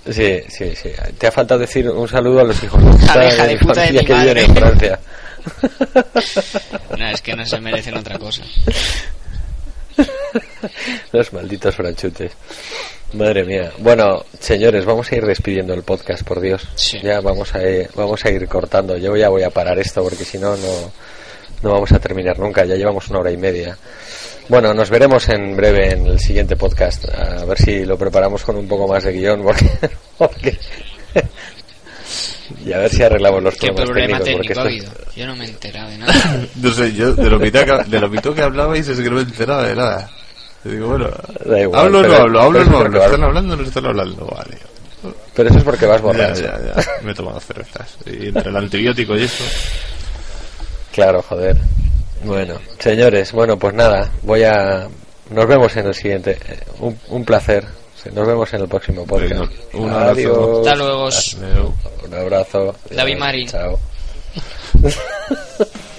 Sí, sí, sí. Te ha faltado decir un saludo a los hijos de puta, de puta de mi que viven madre. en Francia. No, es que no se merecen otra cosa. Los malditos franchutes. Madre mía. Bueno, señores, vamos a ir despidiendo el podcast, por Dios. Sí. Ya vamos a, ir, vamos a ir cortando. Yo ya voy a parar esto porque si no, no, no vamos a terminar nunca. Ya llevamos una hora y media. Bueno, nos veremos en breve en el siguiente podcast. A ver si lo preparamos con un poco más de guion porque... porque y a ver si arreglamos los ¿Qué problemas problema técnicos. Porque ha esto-? Yo no me he enterado de nada. No sé, yo de lo mitad que, de lo mitad que hablabais es que no me enteraba de nada. Yo digo, bueno, Da igual, hablo o no pero- hablo, hablo o pero no es hablo, porque están vas- hablando o no están hablando, vale. Pero eso es porque vas Ya, borracho. ya, ya, me he tomado cervezas. Y entre el antibiótico y eso. Claro, joder. Bueno, señores, bueno, pues nada, voy a... Nos vemos en el siguiente. eh, Un, un placer. Nos vemos en el próximo podcast. Venga, un abrazo. Adiós. Hasta luego. Adeu. Un abrazo. David. Marín. Chao.